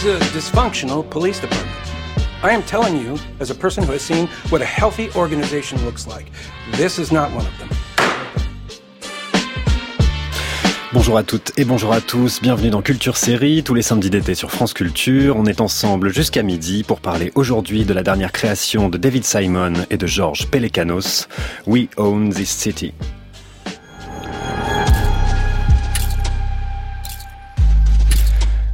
Is a dysfunctional police department. I am telling you, as a person who has seen what a healthy organization looks like, this is not one of them. Bonjour à toutes et bonjour à tous, bienvenue dans Culture Série, tous les samedis d'été sur France Culture. On est ensemble jusqu'à midi pour parler aujourd'hui de la dernière création de David Simon et de George Pelecanos, We Own This City.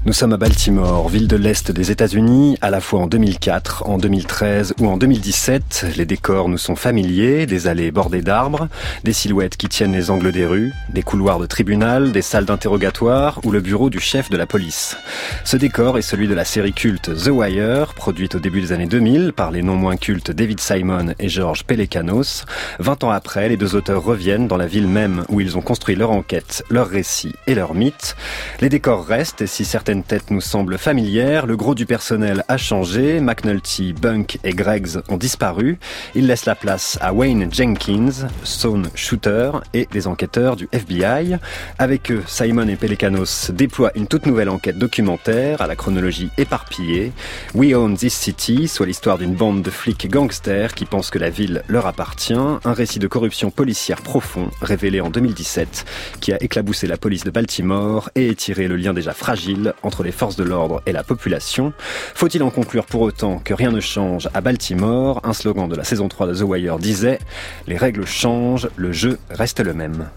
Nous sommes à Baltimore, ville de l'Est des États-Unis, à la fois en 2004, en 2013 ou en 2017. Les décors nous sont familiers, des allées bordées d'arbres, des silhouettes qui tiennent les angles des rues, des couloirs de tribunal, des salles d'interrogatoire ou le bureau du chef de la police. Ce décor est celui de la série culte The Wire, produite au début des années 2000 par les non moins cultes David Simon et George Pelecanos. Vingt ans après, les deux auteurs reviennent dans la ville même où ils ont construit leur enquête, leur récit et leur mythe. Les décors restent et si certaines tête nous semble familière. Le gros du personnel a changé. McNulty, Bunk et Greggs ont disparu. Ils laissent la place à Wayne Jenkins, Stone Shooter et les enquêteurs du FBI. Avec eux, Simon et Pelecanos déploient une toute nouvelle enquête documentaire à la chronologie éparpillée. We Own This City, soit l'histoire d'une bande de flics gangsters qui pensent que la ville leur appartient. Un récit de corruption policière profond, révélé en 2017, qui a éclaboussé la police de Baltimore et étiré le lien déjà fragile entre les forces de l'ordre et la population. Faut-il en conclure pour autant que rien ne change à Baltimore? Un slogan de la saison 3 de The Wire disait Les règles changent, le jeu reste le même.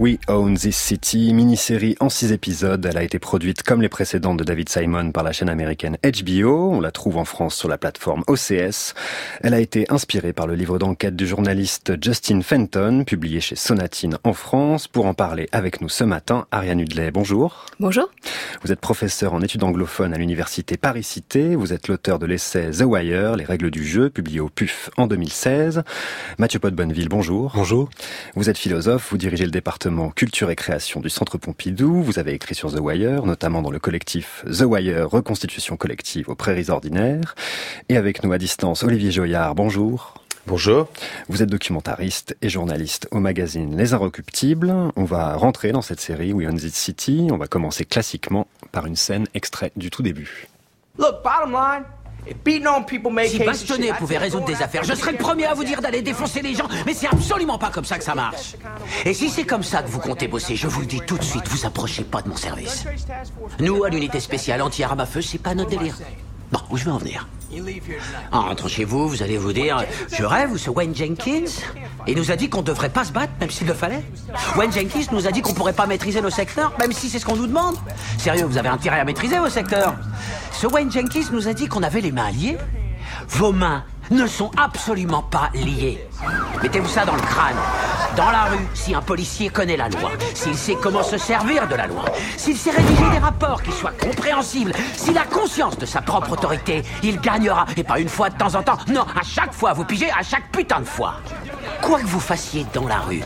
We Own This City, mini-série en six épisodes. Elle a été produite comme les précédentes de David Simon par la chaîne américaine HBO. On la trouve en France sur la plateforme OCS. Elle a été inspirée par le livre d'enquête du journaliste Justin Fenton, publié chez Sonatine en France. Pour en parler avec nous ce matin, Ariane Hudley, bonjour. Bonjour. Vous êtes professeur en études anglophones à l'université Paris-Cité. Vous êtes l'auteur de l'essai The Wire, les règles du jeu, publié au PUF en 2016. Mathieu Pot-Bonneville, bonjour. Bonjour. Vous êtes philosophe, vous dirigez le département culture et création du Centre Pompidou. Vous avez écrit sur The Wire, notamment dans le collectif The Wire Reconstitution collective aux prairies ordinaires. Et avec nous à distance, Olivier Joyard, bonjour. Bonjour. Vous êtes documentariste et journaliste au magazine Les Inrecuptibles. On va rentrer dans cette série We Own This City. On va commencer classiquement par une scène extraite du tout début. Look, bottom line, si Bastonnet pouvait résoudre des affaires, je serais le premier à vous dire d'aller défoncer les gens, mais c'est absolument pas comme ça que ça marche. Et si c'est comme ça que vous comptez bosser, je vous le dis tout de suite, vous approchez pas de mon service. Nous, à l'unité spéciale anti-armes à feu, c'est pas notre délire. Bon, où je vais en venir En rentrant chez vous, vous allez vous dire Je rêve ou ce Wayne Jenkins Il nous a dit qu'on devrait pas se battre, même s'il le fallait. Wayne Jenkins nous a dit qu'on pourrait pas maîtriser nos secteurs, même si c'est ce qu'on nous demande. Sérieux, vous avez intérêt à maîtriser vos secteurs. Ce Wayne Jenkins nous a dit qu'on avait les mains liées. Vos mains ne sont absolument pas liées. Mettez-vous ça dans le crâne. Dans la rue, si un policier connaît la loi, s'il sait comment se servir de la loi, s'il sait rédiger des rapports qui soient compréhensibles, s'il a conscience de sa propre autorité, il gagnera. Et pas une fois de temps en temps, non, à chaque fois, vous pigez, à chaque putain de fois. Quoi que vous fassiez dans la rue,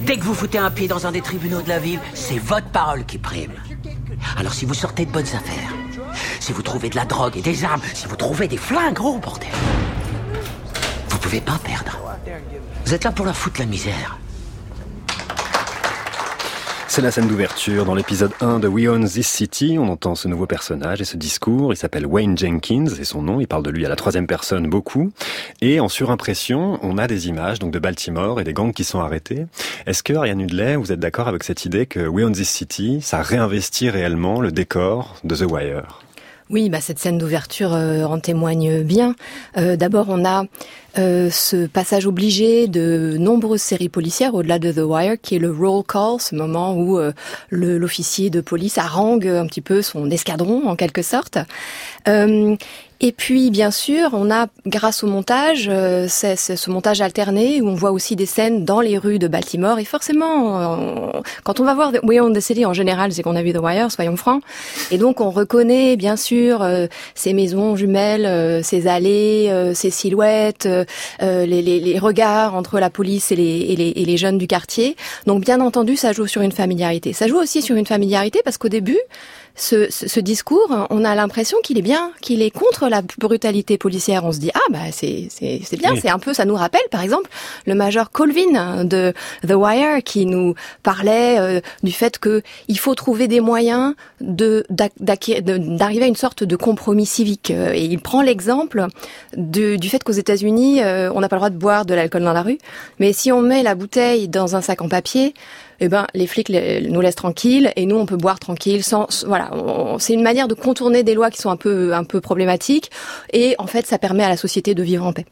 dès que vous foutez un pied dans un des tribunaux de la ville, c'est votre parole qui prime. Alors si vous sortez de bonnes affaires, si vous trouvez de la drogue et des armes, si vous trouvez des flingues, gros bordel, vous pouvez pas perdre. Vous êtes là pour la foutre la misère. C'est la scène d'ouverture. Dans l'épisode 1 de We Own This City, on entend ce nouveau personnage et ce discours. Il s'appelle Wayne Jenkins, c'est son nom. Il parle de lui à la troisième personne beaucoup. Et en surimpression, on a des images donc de Baltimore et des gangs qui sont arrêtés. Est-ce que, Ariane Hudley, vous êtes d'accord avec cette idée que We Own This City, ça réinvestit réellement le décor de The Wire? Oui, bah cette scène d'ouverture euh, en témoigne bien. Euh, D'abord, on a euh, ce passage obligé de nombreuses séries policières au-delà de The Wire, qui est le roll call, ce moment où l'officier de police harangue un petit peu son escadron en quelque sorte. Et puis, bien sûr, on a, grâce au montage, euh, c'est ce montage alterné où on voit aussi des scènes dans les rues de Baltimore. Et forcément, quand on va voir on the City, en général, c'est qu'on a vu The Wire, soyons francs. Et donc, on reconnaît, bien sûr, euh, ces maisons jumelles, euh, ces allées, euh, ces silhouettes, les, les, les, regards entre la police et les, et et les jeunes du quartier. Donc, bien entendu, ça joue sur une familiarité. Ça joue aussi sur une familiarité parce qu'au début, ce, ce, discours, on a l'impression qu'il est bien, qu'il est contre la brutalité policière. On se dit ah bah c'est c'est bien, c'est un peu ça nous rappelle par exemple le major Colvin de The Wire qui nous parlait euh, du fait que il faut trouver des moyens de d'arriver à une sorte de compromis civique. Euh, et il prend l'exemple du fait qu'aux États-Unis euh, on n'a pas le droit de boire de l'alcool dans la rue, mais si on met la bouteille dans un sac en papier eh ben les flics nous laissent tranquilles et nous on peut boire tranquille sans voilà c'est une manière de contourner des lois qui sont un peu un peu problématiques et en fait ça permet à la société de vivre en paix.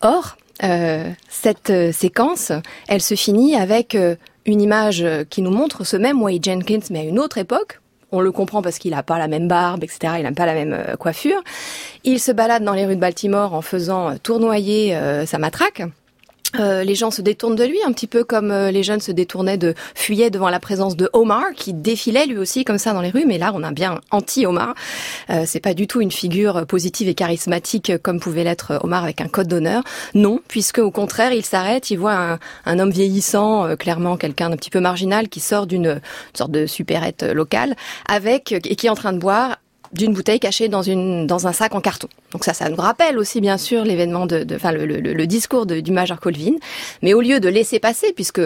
Or euh, cette euh, séquence, elle se finit avec euh, une image qui nous montre ce même Wade Jenkins, mais à une autre époque. On le comprend parce qu'il n'a pas la même barbe, etc. Il n'a pas la même coiffure. Il se balade dans les rues de Baltimore en faisant tournoyer sa matraque. Euh, les gens se détournent de lui, un petit peu comme euh, les jeunes se détournaient de fuyaient devant la présence de Omar, qui défilait lui aussi comme ça dans les rues. Mais là, on a bien anti-Omar. Euh, c'est pas du tout une figure positive et charismatique comme pouvait l'être Omar avec un code d'honneur. Non, puisque au contraire, il s'arrête, il voit un, un homme vieillissant, euh, clairement quelqu'un d'un petit peu marginal, qui sort d'une sorte de supérette locale, avec et qui est en train de boire d'une bouteille cachée dans une dans un sac en carton. Donc ça, ça nous rappelle aussi bien sûr l'événement de, enfin le, le, le, discours de, du major Colvin, mais au lieu de laisser passer, puisque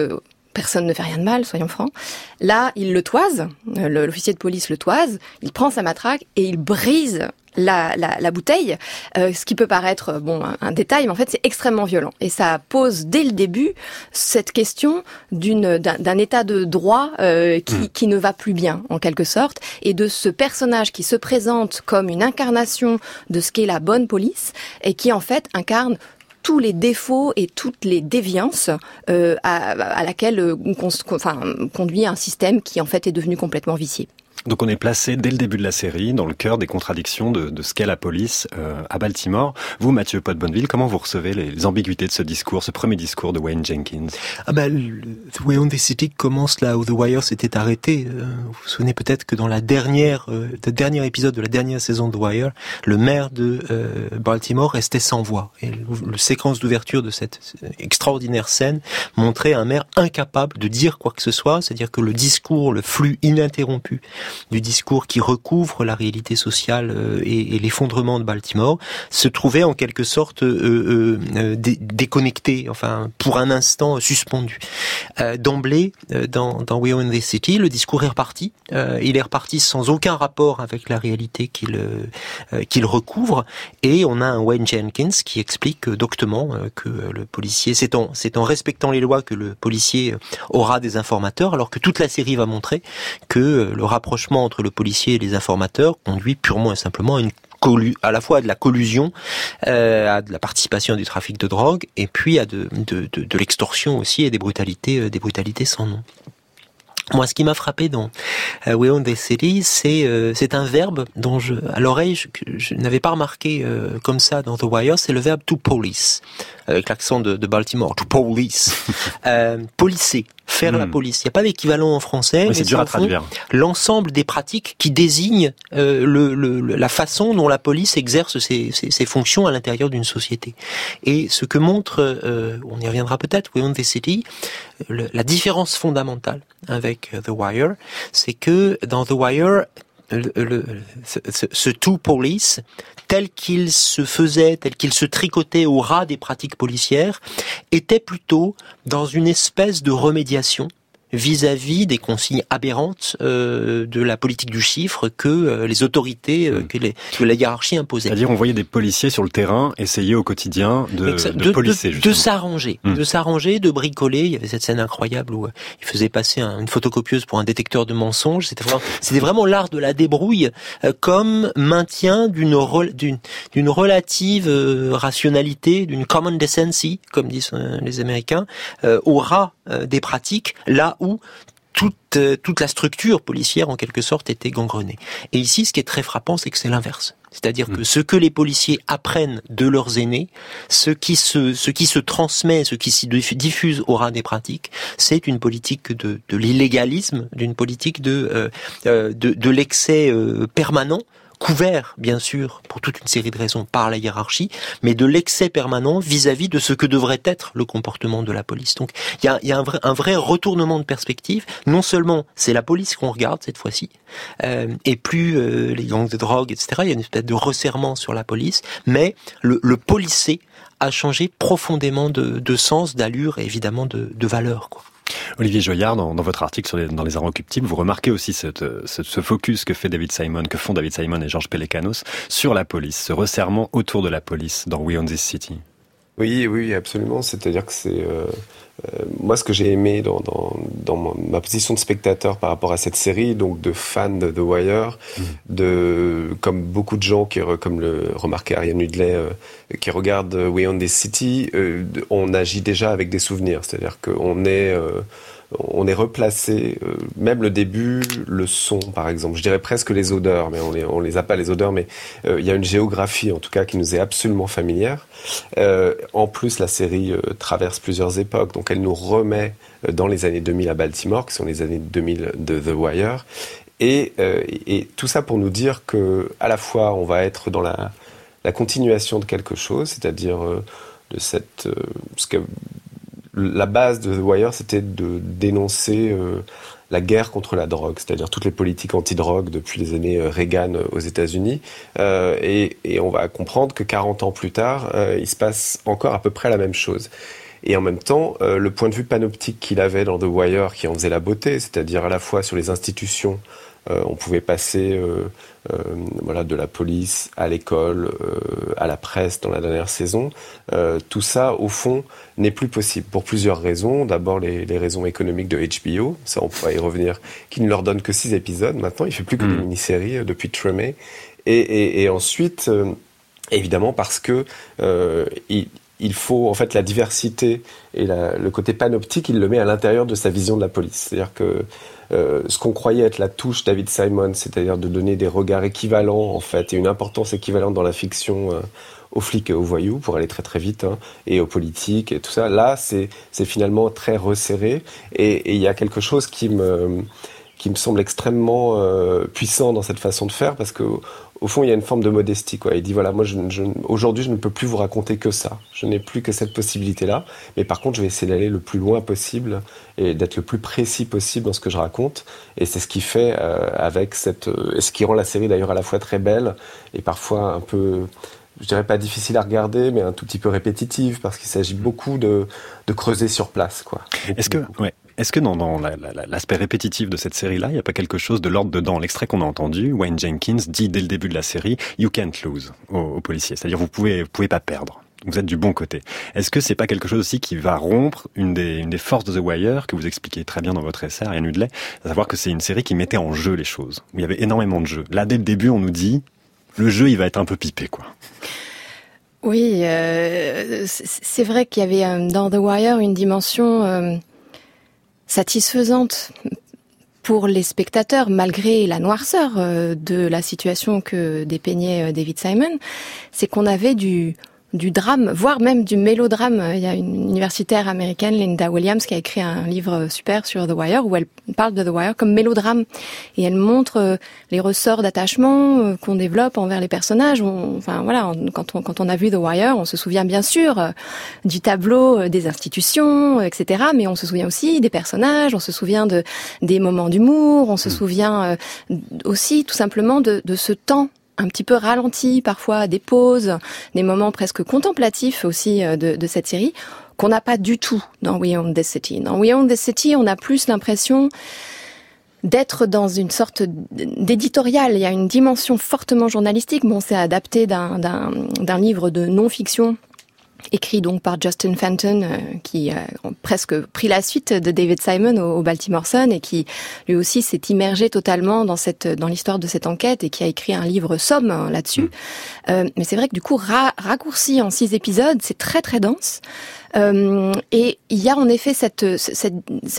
personne ne fait rien de mal, soyons francs. Là, il le toise, euh, l'officier de police le toise, il prend sa matraque et il brise la, la, la bouteille, euh, ce qui peut paraître euh, bon un, détail, mais en fait c'est extrêmement violent. Et ça pose dès le début cette question d'une d'un état de droit euh, qui, mm. qui ne va plus bien en quelque sorte, et de ce personnage qui se présente comme une incarnation de ce qu'est la bonne police et qui en fait incarne tous les défauts et toutes les déviances euh, à, à, laquelle euh, enfin, conduit un système qui en fait est devenu complètement vicié. Donc on est placé dès le début de la série dans le cœur des contradictions de, de ce qu'est la police euh, à Baltimore. Vous, Mathieu Pot-Bonneville, comment vous recevez les, ambiguïtés de ce discours, ce premier discours de Wayne Jenkins? Ah bah, The Way on the City commence là où The Wire s'était arrêté. Euh, vous vous souvenez peut-être que dans la dernière, euh, le dernier épisode de la dernière saison de The Wire, le maire de euh, Baltimore restait sans voix. Et le, séquence d'ouverture de cette extraordinaire scène montrait un maire incapable de dire quoi que ce soit, c'est-à-dire que le discours, le flux ininterrompu du discours qui recouvre la réalité sociale euh, et, et l'effondrement de Baltimore, se trouvait en quelque sorte euh, euh, déconnecté, enfin pour un instant suspendu. D'emblée, dans, dans We Own the City, le discours est reparti. il est reparti sans aucun rapport avec la réalité qu'il qu'il recouvre, et on a un Wayne Jenkins qui explique doctement que le policier, c'est en, c'est en respectant les lois que le policier aura des informateurs, alors que toute la série va montrer que le rapprochement entre le policier et les informateurs conduit purement et simplement à la fois à de la collusion, euh, à de la participation du trafic de drogue, et puis à de, l'extorsion aussi et des brutalités, euh, des brutalités sans nom. Moi, ce qui m'a frappé dans euh, We Own the City, c'est euh, un verbe dont je, à l'oreille, je, n'avais pas remarqué comme ça dans The Wire. C'est le verbe to police, avec l'accent de, de Baltimore. To police, euh, policer faire la hmm. police. Il n'y a pas d'équivalent en français. c'est dur à traduire. L'ensemble des pratiques qui désignent euh, le, le, la façon dont la police exerce ses, ses, ses fonctions à l'intérieur d'une société. Et ce que montre, euh, on y reviendra peut-être, We Own the City, le, la différence fondamentale avec The Wire, c'est que dans The Wire, le, le, ce, ce, to police tel qu'il se faisait, tel qu'il se tricotait au ras des pratiques policières, était plutôt dans une espèce de remédiation vis-à-vis des consignes aberrantes euh, de la politique du chiffre que euh, les autorités, euh, hmm. que, les, que la hiérarchie imposait. C'est-à-dire on voyait des policiers sur le terrain essayer au quotidien de, de, de policer. De, s'arranger, hmm. de s'arranger, de bricoler. Il y avait cette scène incroyable où il faisait passer une photocopieuse pour un détecteur de mensonges. C'était vraiment, c'était vraiment l'art de la débrouille comme maintien d'une d'une relative rationalité, d'une common decency, comme disent les Américains, au ras des pratiques, là où toute toute la structure policière en quelque sorte était gangrenée. Et ici, ce qui est très frappant, c'est que c'est l'inverse. C'est-à-dire que mm. ce que les policiers apprennent de leurs aînés, ce qui se, ce qui se transmet, ce qui s'y diffuse au ras des pratiques, c'est une politique de, de l'illégalisme, d'une politique de, euh, euh, de, de l'excès euh, permanent couvert, bien sûr, pour toute une série de raisons par la hiérarchie, mais de l'excès permanent vis-à-vis de ce que devrait être le comportement de la police. Donc il y a, y un, vrai, retournement de perspective. Non seulement c'est la police qu'on regarde cette fois-ci, euh, et plus euh, les gangs de drogue, etc. Il y a une espèce de resserrement sur la police, mais le, le a changé profondément de, sens, d'allure et évidemment de, valeur. Olivier Joyard, dans, votre article dans les inrecuptibles, vous remarquez aussi ce, ce, focus que fait David Simon, que font David Simon et Georges Pelecanos sur la police, ce resserrement autour de la police dans We Own This City. Oui, oui, absolument. C'est-à-dire que c'est euh, euh, moi ce que j'ai aimé dans, dans, dans, ma position de spectateur par rapport à cette série, donc de fan de The Wire, mm. de comme beaucoup de gens qui, comme le remarquait Ariane Hudley, euh, qui regardent We Own This City, on agit déjà avec des souvenirs. C'est-à-dire qu'on est, on est replacé, euh, même le début, le son par exemple, je dirais presque les odeurs, mais on les, on les a pas les odeurs, mais euh, il y a une géographie en tout cas qui nous est absolument familière. Euh, en plus, la série traverse plusieurs époques, donc elle nous remet dans les années 2000 à Baltimore, qui sont les années 2000 de The Wire, et, tout ça pour nous dire que à la fois on va être dans la, continuation de quelque chose, c'est-à-dire de cette la base de The Wire, c'était de dénoncer euh, la guerre contre la drogue, c'est-à-dire toutes les politiques anti-drogue depuis les années euh, Reagan euh, aux États-Unis. et, on va comprendre que 40 ans plus tard, il se passe encore à peu près la même chose. Et en même temps, le point de vue panoptique qu'il avait dans The Wire, qui en faisait la beauté, c'est-à-dire à la fois sur les institutions, on pouvait passer euh, voilà, de la police à l'école, euh, à la presse dans la dernière saison. Euh, tout ça, au fond, n'est plus possible pour plusieurs raisons. D'abord, les, les, raisons économiques de HBO, ça on pourra y revenir, qui ne leur donne que six épisodes maintenant. Il fait plus que des hmm. mini-séries depuis Tremé. Et, et, et ensuite, évidemment, parce que il, il faut en fait la diversité et le côté panoptique, il le met à l'intérieur de sa vision de la police. C'est-à-dire que euh, ce qu'on croyait être la touche David Simon, c'est-à-dire de donner des regards équivalents en fait et une importance équivalente dans la fiction euh, aux flics et aux voyous pour aller très très vite hein, et aux politiques et tout ça. Là, c'est c'est finalement très resserré et il y a quelque chose qui me qui me semble extrêmement euh, puissant dans cette façon de faire parce que au fond il y a une forme de modestie quoi. Il dit voilà moi je, je, aujourd'hui je ne peux plus vous raconter que ça. Je n'ai plus que cette possibilité là. Mais par contre je vais essayer d'aller le plus loin possible et d'être le plus précis possible dans ce que je raconte. Et c'est ce qui fait euh, avec cette euh, ce qui rend la série d'ailleurs à la fois très belle et parfois un peu je dirais pas difficile à regarder, mais un tout petit peu répétitive parce qu'il s'agit beaucoup de, de creuser sur place, quoi. Est-ce que, ouais, est-ce que dans, dans l'aspect répétitif de cette série-là, il n'y a pas quelque chose de l'ordre dedans L'extrait qu'on a entendu, Wayne Jenkins dit dès le début de la série, "You can't lose" aux, policiers, c'est-à-dire vous pouvez, vous pouvez pas perdre. Vous êtes du bon côté. Est-ce que c'est pas quelque chose aussi qui va rompre une des, une des forces de The Wire que vous expliquez très bien dans votre essai, Ariane Hudley, à savoir que c'est une série qui mettait en jeu les choses, où il y avait énormément de jeux. Là, dès le début, on nous dit, le jeu, il va être un peu pipé, quoi. Oui, euh, c'est vrai qu'il y avait euh, dans The Wire une dimension euh, satisfaisante pour les spectateurs, malgré la noirceur euh, de la situation que dépeignait euh, David Simon, c'est qu'on avait du du drame, voire même du mélodrame. Il y a une universitaire américaine, Linda Williams, qui a écrit un livre super sur The Wire où elle parle de The Wire comme mélodrame et elle montre euh, les ressorts d'attachement euh, qu'on développe envers les personnages. enfin voilà, quand on quand on a vu The Wire, on se souvient bien sûr euh, du tableau des institutions, etc. Mais on se souvient aussi des personnages, on se souvient de des moments d'humour, on se mm. souvient aussi tout simplement de, de ce temps un petit peu ralenti parfois, des pauses, des moments presque contemplatifs aussi euh, de, de cette série qu'on n'a pas du tout dans We Own the City. Dans We Own the City, on a plus l'impression d'être dans une sorte d'éditorial. Il y a une dimension fortement journalistique. Bon, c'est adapté d'un livre de non-fiction écrit donc par Justin Fenton, euh, qui a presque pris la suite de David Simon au, Baltimore Sun et qui lui aussi s'est immergé totalement dans cette dans l'histoire de cette enquête et qui a écrit un livre somme hein, là-dessus. Mm. Euh, mais c'est vrai que du coup, raccourci en six épisodes, c'est très très dense. Euh, et il y a en effet cette, cette,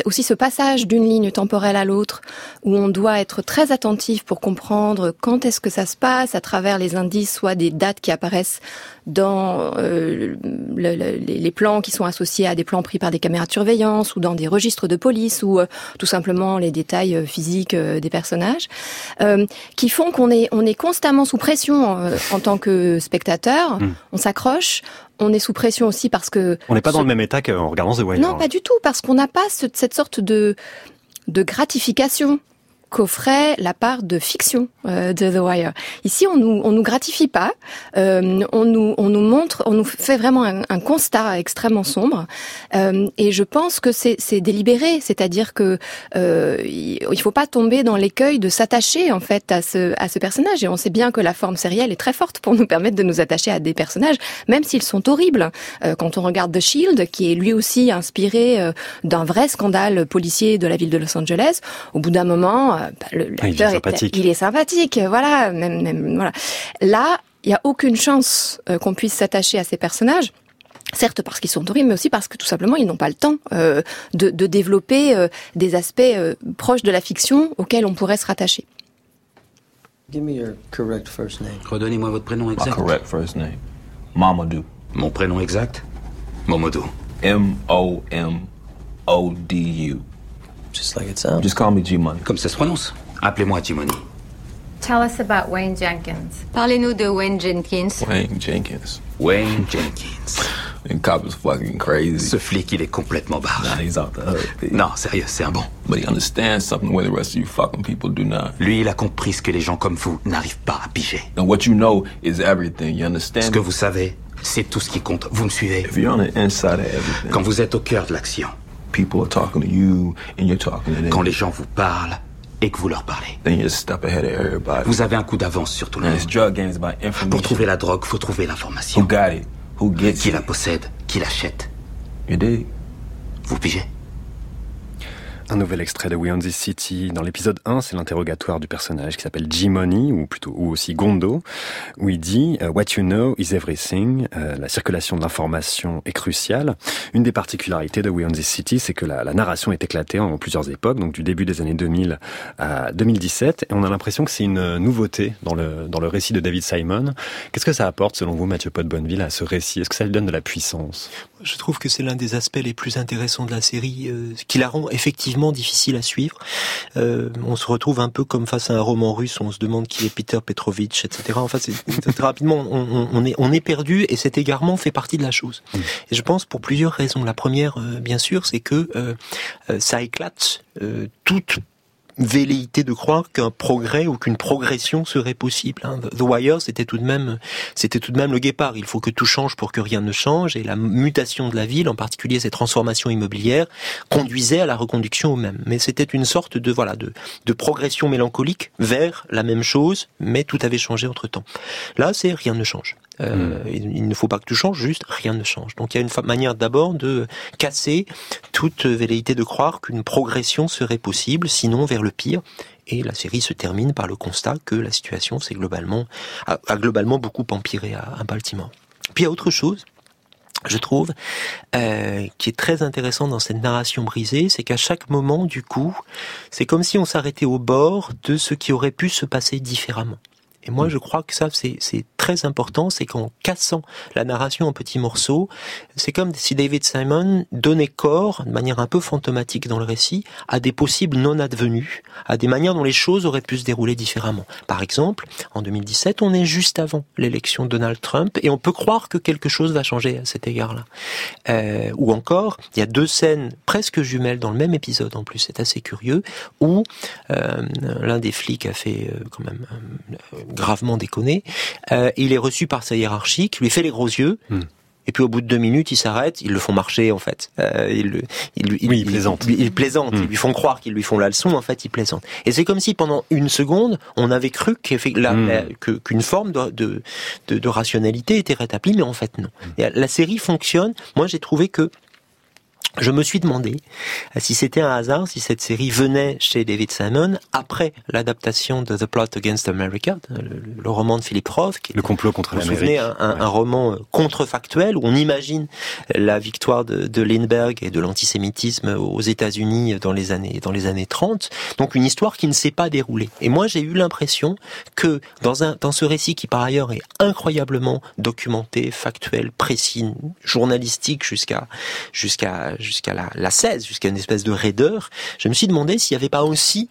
aussi ce passage d'une ligne temporelle à l'autre où on doit être très attentif pour comprendre quand est-ce que ça se passe à travers les indices, soit des dates qui apparaissent dans euh, les plans qui sont associés à des plans pris par des caméras de surveillance ou dans des registres de police ou euh, tout simplement les détails physiques des personnages, qui font qu'on est on est constamment sous pression en tant que spectateur. Hmm. On s'accroche, on est sous pression aussi parce que on n'est pas dans le même état qu'en regardant The Wire. Non, pas du tout, parce qu'on n'a pas cette sorte de de gratification qu'offrait la part de fiction euh, de The Wire. Ici, on nous on nous gratifie pas, euh, on nous on nous montre, on nous fait vraiment un, un constat extrêmement sombre, euh, et je pense que c'est c'est délibéré, c'est-à-dire que euh, il faut pas tomber dans l'écueil de s'attacher en fait à ce à ce personnage, et on sait bien que la forme sérielle est très forte pour nous permettre de nous attacher à des personnages, même s'ils sont horribles. Euh, quand on regarde The Shield, qui est lui aussi inspiré euh, d'un vrai scandale policier de la ville de Los Angeles, au bout d'un moment euh, bah, le, ah, il, est sympathique. il est sympathique, voilà. Même, même voilà. Là, il y a aucune chance euh, qu'on puisse s'attacher à ces personnages. Certes parce qu'ils sont horribles, mais aussi parce que tout simplement ils n'ont pas le temps euh, de, de, développer euh, des aspects euh, proches de la fiction auxquels on pourrait se rattacher. Give me your correct first name. Redonnez-moi votre prénom exact. My correct first name. Mamadou. Mon prénom exact? Momodou. M-O-M-O-D-U. Just like it sounds. Just call me G-Money. Comme ça se prononce. Appelez-moi G-Money. Tell us about Wayne Jenkins. Parlez-nous de Wayne Jenkins. Wayne Jenkins. Wayne Jenkins. And cop is fucking crazy. Ce flic, il est complètement barge. Nah, he's off the hook. Non, sérieux, c'est un bon. But he understands something where the rest of you fucking people do not. Lui, il a compris ce que les gens comme vous n'arrivent pas à piger. And what you know is everything, you understand? Ce que vous savez, c'est tout ce qui compte. Vous me suivez? If you're on the inside of everything. Quand vous êtes au cœur de l'action. People are talking to you and you're talking to them. Quand les gens vous parlent et que vous leur parlez. Then you're a step ahead of everybody. Vous avez un coup d'avance sur tout le monde. Pour trouver la drogue, faut trouver l'information. Who got it? Who gets Qui it? la possède? Qui l'achète? You dig? Vous pigez? Un nouvel extrait de We Own This City. Dans l'épisode 1, c'est l'interrogatoire du personnage qui s'appelle G-Money, ou plutôt, ou aussi Gondo, où il dit euh, What you know is everything. Euh, la circulation de l'information est cruciale. Une des particularités de We Own This City, c'est que la, la narration est éclatée en plusieurs époques, donc du début des années 2000 à 2017, et on a l'impression que c'est une nouveauté dans le, dans le récit de David Simon. Qu'est-ce que ça apporte, selon vous, Mathieu Pot-Bonneville, à ce récit? Est-ce que ça lui donne de la puissance? Je trouve que c'est l'un des aspects les plus intéressants de la série, euh, qui la rend effectivement difficile à suivre. Euh, on se retrouve un peu comme face à un roman russe, on se demande qui est Peter Petrovitch, etc. Enfin, c'est très rapidement, on, est, on est perdu et cet égarement fait partie de la chose. Et je pense pour plusieurs raisons. La première, euh, bien sûr, c'est que euh, ça éclate toute velléité de croire qu'un progrès ou qu'une progression serait possible. Hein. The Wire, c'était tout de même, c'était tout de même le guépard. Il faut que tout change pour que rien ne change, et la mutation de la ville, en particulier ces transformations immobilières, conduisait à la reconduction au même. Mais c'était une sorte de voilà de, de progression mélancolique vers la même chose, mais tout avait changé entre temps. Là, c'est rien ne change. Euh, il, il ne faut pas que tout change, juste rien ne change. Donc il y a une manière d'abord de casser toute velléité de croire qu'une progression serait possible, sinon vers le pire. Et la série se termine par le constat que la situation s'est globalement a, a globalement beaucoup empiré à, à Baltimore. Puis il y a autre chose je trouve, euh, qui est très intéressant dans cette narration brisée, c'est qu'à chaque moment, du coup, c'est comme si on s'arrêtait au bord de ce qui aurait pu se passer différemment. Et moi, je crois que ça, c'est c'est très important, c'est qu'en cassant la narration en petits morceaux, c'est comme si David Simon donnait corps, de manière un peu fantomatique dans le récit, à des possibles non advenus, à des manières dont les choses auraient pu se dérouler différemment. Par exemple, en 2017, on est juste avant l'élection de Donald Trump, et on peut croire que quelque chose va changer à cet égard-là. Euh, ou encore, il y a deux scènes presque jumelles dans le même épisode, en plus, c'est assez curieux, où euh, l'un des flics a fait euh, quand même euh, gravement déconné. Euh, il est reçu par sa hiérarchie, qui lui fait les gros yeux. Hmm. Et puis au bout de deux minutes, ils s'arrêtent, ils le font marcher en fait. Euh, ils, ils, lui- Oui, ils plaisantent. Ils, ils plaisantent, Hmm. ils lui font croire qu'ils lui font la leçon, en fait ils plaisantent. Et c'est comme si pendant une seconde, on avait cru Hmm. qu'une forme de, de, de, de rationalité était rétablie, mais en fait non. La série fonctionne. Moi j'ai trouvé que je me suis demandé euh, si c'était un hasard, si cette série venait chez David Simon après l'adaptation de The Plot Against America, le, roman de Philip Roth, qui le complot contre l'Amérique, un, un, un, roman euh, contrefactuel où on imagine la victoire de, de Lindbergh et de l'antisémitisme aux États-Unis dans les années dans les années 30. Donc une histoire qui ne s'est pas déroulée. Et moi j'ai eu l'impression que dans un dans ce récit qui par ailleurs est incroyablement documenté, factuel, précis, journalistique jusqu'à jusqu'à jusqu'à la, la 16, jusqu'à une espèce de raideur, je me suis demandé s'il n'y avait pas aussi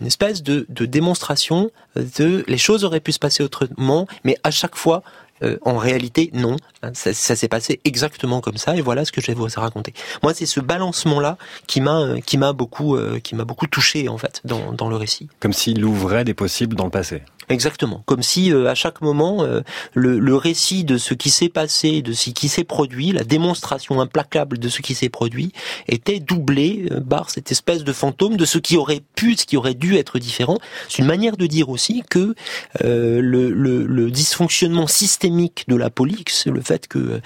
une espèce de, démonstration de les choses auraient pu se passer autrement, mais à chaque fois euh, en réalité, non. Ça, ça s'est passé exactement comme ça, et voilà ce que je vais vous raconter. Moi, c'est ce balancement-là qui m'a euh, beaucoup euh, qui m'a beaucoup touché en fait dans, dans le récit. Comme s'il ouvrait des possibles dans le passé. Exactement. Comme si euh, à chaque moment, euh, le, récit de ce qui s'est passé, de ce qui s'est produit, la démonstration implacable de ce qui s'est produit, était doublé euh, par cette espèce de fantôme de ce qui aurait pu, ce qui aurait dû être différent. C'est une manière de dire aussi que le, le, le, dysfonctionnement systémique de la police, le fait que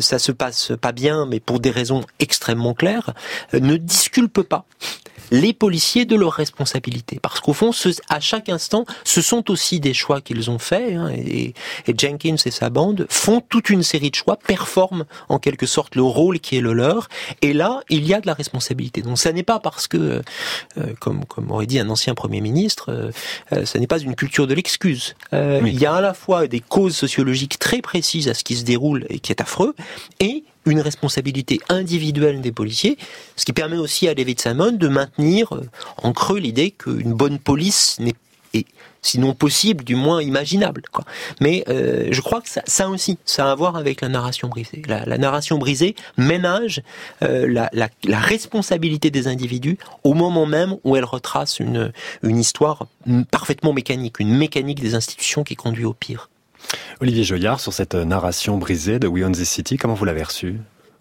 ça se passe pas bien, mais pour des raisons extrêmement claires, ne disculpe pas les policiers de leurs responsabilités. Parce qu'au fond, à chaque instant, ce sont aussi des choix qu'ils ont faits. Hein, et, Jenkins et sa bande font toute une série de choix, performent en quelque sorte le rôle qui est le leur. Et là, il y a de la responsabilité. Donc, ça n'est pas parce que, euh, comme, comme aurait dit un ancien premier ministre, euh, euh ça n'est pas une culture de l'excuse. Euh, il y a à la fois des causes sociologiques très précises à ce qui se déroule et qui est affreux, et une responsabilité individuelle des policiers, ce qui permet aussi à David Simon de maintenir euh, en creux l'idée qu'une bonne police n'est sinon possible, du moins imaginable. Mais euh, je crois que ça, aussi, ça a à voir avec la narration brisée. La, narration brisée ménage euh, la, responsabilité des individus au moment même où elle retrace une histoire parfaitement mécanique, une mécanique des institutions qui conduit au pire. Olivier Joyard, sur cette narration brisée de We Own the City, comment vous l'avez reçue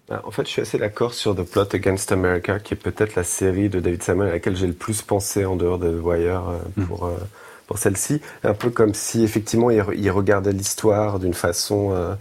bah, en fait, je suis assez d'accord sur The Plot Against America, qui est peut-être la série de David Simon à laquelle j'ai le plus pensé en dehors de The Wire euh, mm. pour, euh, pour celle-ci. Un peu comme si, effectivement, il, regardait l'histoire d'une façon euh,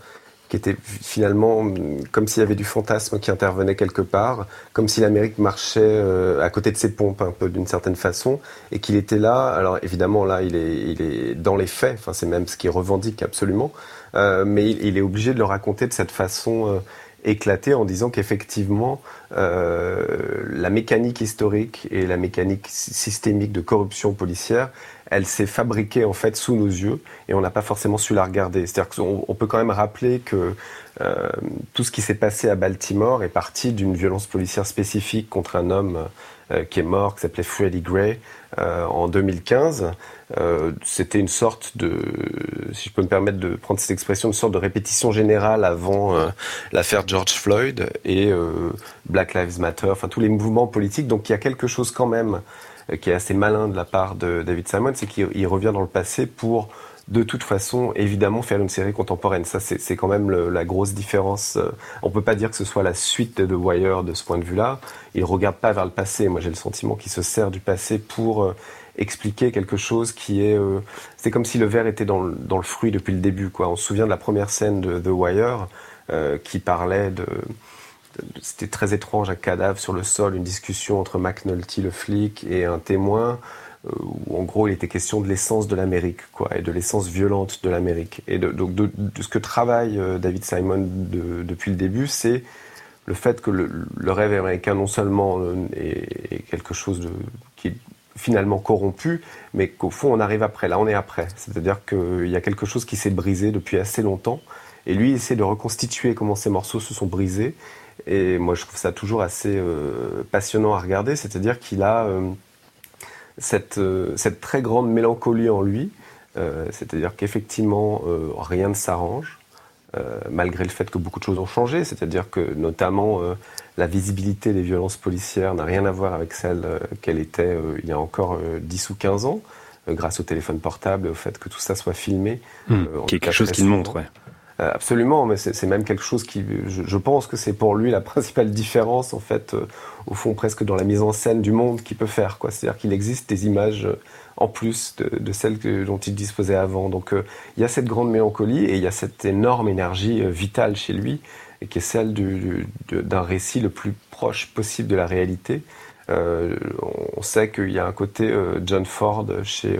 qui était finalement hum, comme s'il y avait du fantasme qui intervenait quelque part, comme si l'Amérique marchait euh, à côté de ses pompes un peu d'une certaine façon, et qu'il était là. Alors évidemment là, il est, il est dans les faits. Enfin, c'est même ce qu'il revendique absolument, euh, mais il, il, est obligé de le raconter de cette façon euh, éclatée en disant qu'effectivement euh, la mécanique historique et la mécanique systémique de corruption policière elle s'est fabriquée en fait sous nos yeux et on n'a pas forcément su la regarder. C'est-à-dire qu'on peut quand même rappeler que euh, tout ce qui s'est passé à Baltimore est parti d'une violence policière spécifique contre un homme euh, qui est mort, qui s'appelait Freddie Gray, euh, en 2015. Euh, C'était une sorte de, si je peux me permettre de prendre cette expression, une sorte de répétition générale avant euh, l'affaire George Floyd et euh, Black Lives Matter, enfin tous les mouvements politiques. Donc il y a quelque chose quand même euh, qui est assez malin de la part de David Simon, c'est qu'il revient dans le passé pour de toute façon, évidemment, faire une série contemporaine. Ça, c'est quand même la grosse différence. Euh, on peut pas dire que ce soit la suite de The Wire de ce point de vue-là. Il regarde pas vers le passé. Moi, j'ai le sentiment qu'il se sert du passé pour euh, expliquer quelque chose qui est... Euh, c'est comme si le verre était dans le, dans le, fruit depuis le début. Quoi. On se souvient de la première scène de The Wire qui parlait de c'était très étrange, un cadavre sur le sol, une discussion entre McNulty, le flic, et un témoin, où en gros il était question de l'essence de l'Amérique, quoi, et de l'essence violente de l'Amérique. Et donc de, ce que travaille euh, David Simon de, depuis le début, c'est le fait que le, rêve américain non seulement euh, est, quelque chose qui est finalement corrompu, mais qu'au fond on arrive après. Là on est après. C'est-à-dire qu'il y a quelque chose qui s'est brisé depuis assez longtemps, et lui il essaie de reconstituer comment ces morceaux se sont brisés et moi, je trouve ça toujours assez euh, passionnant à regarder. C'est-à-dire qu'il a euh, cette, euh, cette, très grande mélancolie en lui. Euh, c'est-à-dire qu'effectivement, euh, rien ne s'arrange, malgré le fait que beaucoup de choses ont changé. C'est-à-dire que, notamment, la visibilité des violences policières n'a rien à voir avec celle qu'elle était il y a encore 10 ou 15 ans grâce au téléphone portable et au fait que tout ça soit filmé. Mmh, euh, qui est quelque chose qui le montre, ouais. Euh, absolument, mais c'est même quelque chose qui, je, pense que c'est pour lui la principale différence, en fait, euh, au fond, presque dans la mise en scène du monde qu'il peut faire. C'est-à-dire qu'il existe des images euh, en plus de, celles dont il disposait avant. Donc il y a cette grande mélancolie et il y a cette énorme énergie vitale chez lui, qui est celle d'un récit le plus proche possible de la réalité. On sait qu'il y a un côté John Ford chez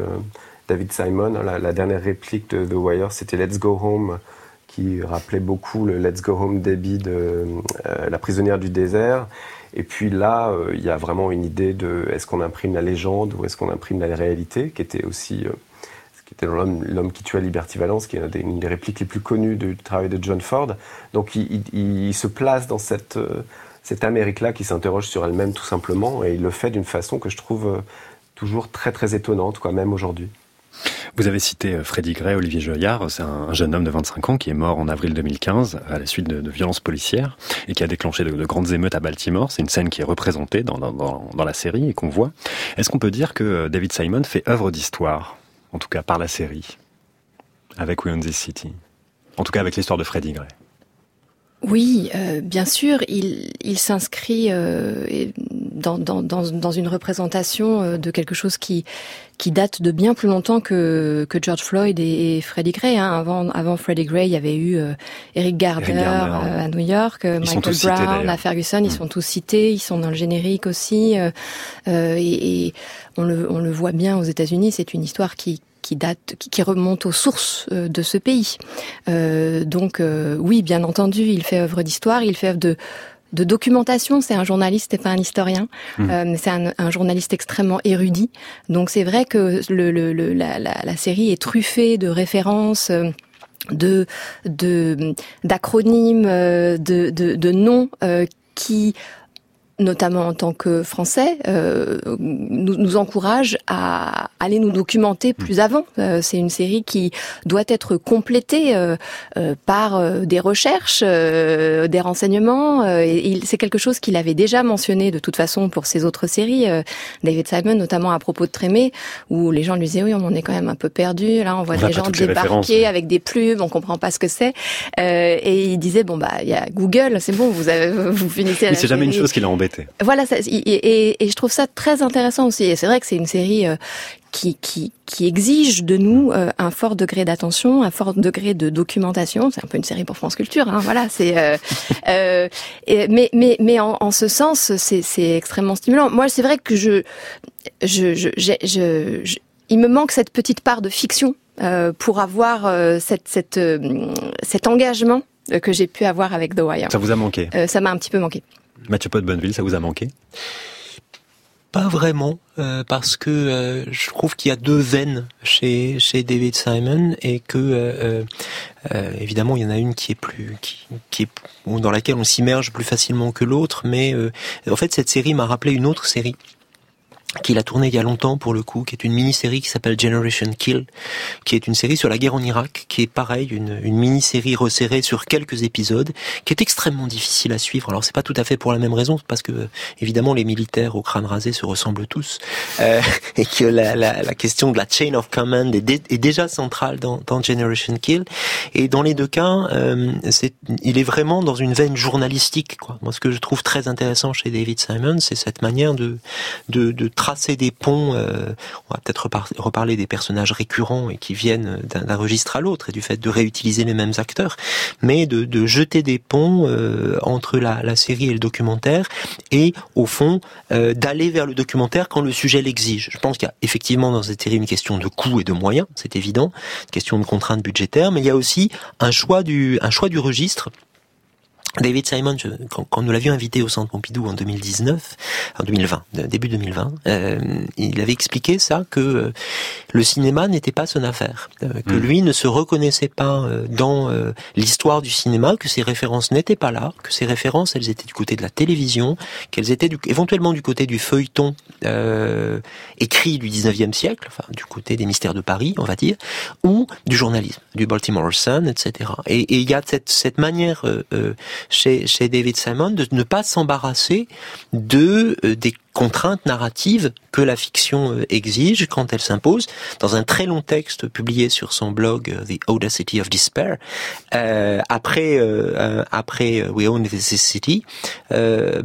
David Simon. La, la, dernière réplique de The Wire, c'était Let's Go Home, qui rappelait beaucoup le Let's Go Home débit de La prisonnière du désert. Et puis là, il y a vraiment une idée de est-ce qu'on imprime la légende ou est-ce qu'on imprime la réalité, qui était aussi qui était l'homme qui tua Liberty Valence, qui est une des répliques les plus connues du travail de John Ford. Donc il, il, se place dans cette cette Amérique-là qui s'interroge sur elle-même tout simplement, et il le fait d'une façon que je trouve euh, toujours très très étonnante, quoi, même aujourd'hui. Vous avez cité euh, Freddie Gray, Olivier Joyard, c'est un jeune homme de 25 ans qui est mort en avril 2015 à la suite de, violences policières et qui a déclenché de, grandes émeutes à Baltimore. C'est une scène qui est représentée dans, la série et qu'on voit. Est-ce qu'on peut dire que euh, David Simon fait œuvre d'histoire, en tout cas par la série, avec We Own This City? En tout cas avec l'histoire de Freddie Gray oui, euh, bien sûr, il, il s'inscrit euh, dans, dans, dans, une représentation euh, de quelque chose qui, qui date de bien plus longtemps que, que George Floyd et, Freddie Gray. Hein. Avant, avant Freddie Gray, il y avait eu Eric Garner, à New York, Michael Brown à Ferguson. Ils mm. sont tous cités, ils sont dans le générique aussi. et, et on, le, on le voit bien aux États-Unis. C'est une histoire qui, qui date, qui, remonte aux sources euh, de ce pays. Euh, donc euh, oui, bien entendu, il fait œuvre d'histoire, il fait œuvre de de documentation. C'est un journaliste et pas un historien. Mmh. c'est un, journaliste extrêmement érudit. Donc c'est vrai que le, le, la, la, la, série est truffée de références. de de d'acronymes de, de, de noms qui notamment en tant que Français, euh, nous, nous, encourage à aller nous documenter plus hmm. avant. Euh, c'est une série qui doit être complétée euh, euh par euh, des recherches, des renseignements. et c'est quelque chose qu'il avait déjà mentionné de toute façon pour ses autres séries, David Simon, notamment à propos de Trémé, où les gens lui disaient oui, on est quand même un peu perdu. Là, on voit des gens débarquer avec des plumes, on comprend pas ce que c'est. et il disait bon bah il y a Google, c'est bon, vous avez, vous finissez. c'est jamais une chose qui l'a embêté voilà, ça, et, et, je trouve ça très intéressant aussi. c'est vrai que c'est une série euh, qui, qui, qui, exige de nous euh, un fort degré d'attention, un fort degré de documentation. C'est un peu une série pour France Culture, hein, voilà. C'est, euh, euh mais, mais, mais en, en ce sens, c'est extrêmement stimulant. Moi, c'est vrai que je, je, je, je, il me manque cette petite part de fiction pour avoir cette, cette, cet engagement que j'ai pu avoir avec The Wire. Ça vous a manqué? Ça m'a un petit peu manqué. Mathieu Pot Bonneville, ça vous a manqué? Pas vraiment, euh, parce que euh, je trouve qu'il y a deux veines chez chez David Simon et que euh, évidemment il y en a une qui est plus qui, qui est dans laquelle on s'immerge plus facilement que l'autre, mais en fait cette série m'a rappelé une autre série qu'il a tourné il y a longtemps pour le coup, qui est une mini-série qui s'appelle Generation Kill, qui est une série sur la guerre en Irak, qui est pareil, une, une mini-série resserrée sur quelques épisodes, qui est extrêmement difficile à suivre. Alors c'est pas tout à fait pour la même raison, parce que évidemment les militaires au crâne rasé se ressemblent tous, euh, et que la, la, la, question de la chain of command est, est déjà centrale dans, dans, Generation Kill. Et dans les deux cas, euh, c'est, il est vraiment dans une veine journalistique. Quoi. Moi, ce que je trouve très intéressant chez David Simon, c'est cette manière de, de, de tracer des ponts. Euh, on va peut-être reparler des personnages récurrents et qui viennent d'un registre à l'autre et du fait de réutiliser les mêmes acteurs, mais de, jeter des ponts euh, entre la, la, série et le documentaire et au fond euh, d'aller vers le documentaire quand le sujet l'exige. Je pense qu'il y a effectivement dans cette série une question de coût et de moyens, c'est évident, une question de contraintes budgétaires, mais il y a aussi un choix du un choix du registre David Simon, quand, nous l'avions invité au Centre Pompidou en 2019, en 2020, début 2020, euh, il avait expliqué ça que euh, le cinéma n'était pas son affaire, euh, que hmm. lui ne se reconnaissait pas dans l'histoire du cinéma, que ses références n'étaient pas là, que ses références elles étaient du côté de la télévision, qu'elles étaient éventuellement du côté du feuilleton écrit du 19e siècle, enfin du côté des mystères de Paris, on va dire, ou du journalisme, du Baltimore Sun, etc. Et il y a cette, cette manière chez, chez David Simon de ne pas s'embarrasser de euh, des contraintes narratives que la fiction euh, exige quand elle s'impose. Dans un très long texte publié sur son blog euh, The Audacity of Despair, euh, après euh, après We Own This City, euh,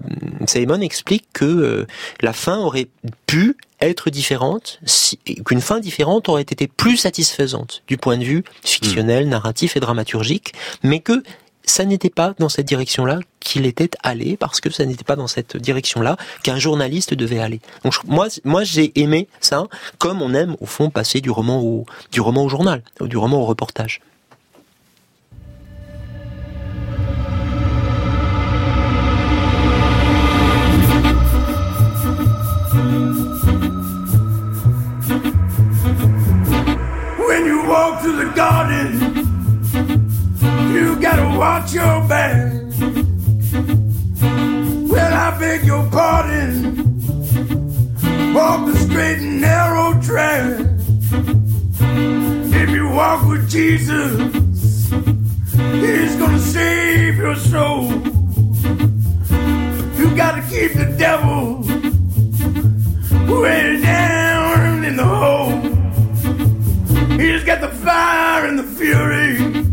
Simon explique que la fin aurait pu être différente, si, qu'une fin différente aurait été plus satisfaisante du point de vue fictionnel, narratif et dramaturgique, mais que ça n'était pas dans cette direction-là qu'il était allé parce que ça n'était pas dans cette direction-là qu'un journaliste devait aller. Donc moi, moi j'ai aimé ça, comme on aime au fond passer du roman au du roman au journal, ou du roman au reportage. Gotta watch your back. Well, I beg your pardon. Walk the straight and narrow track. If you walk with Jesus, He's gonna save your soul. You gotta keep the devil way down in the hole. He's got the fire and the fury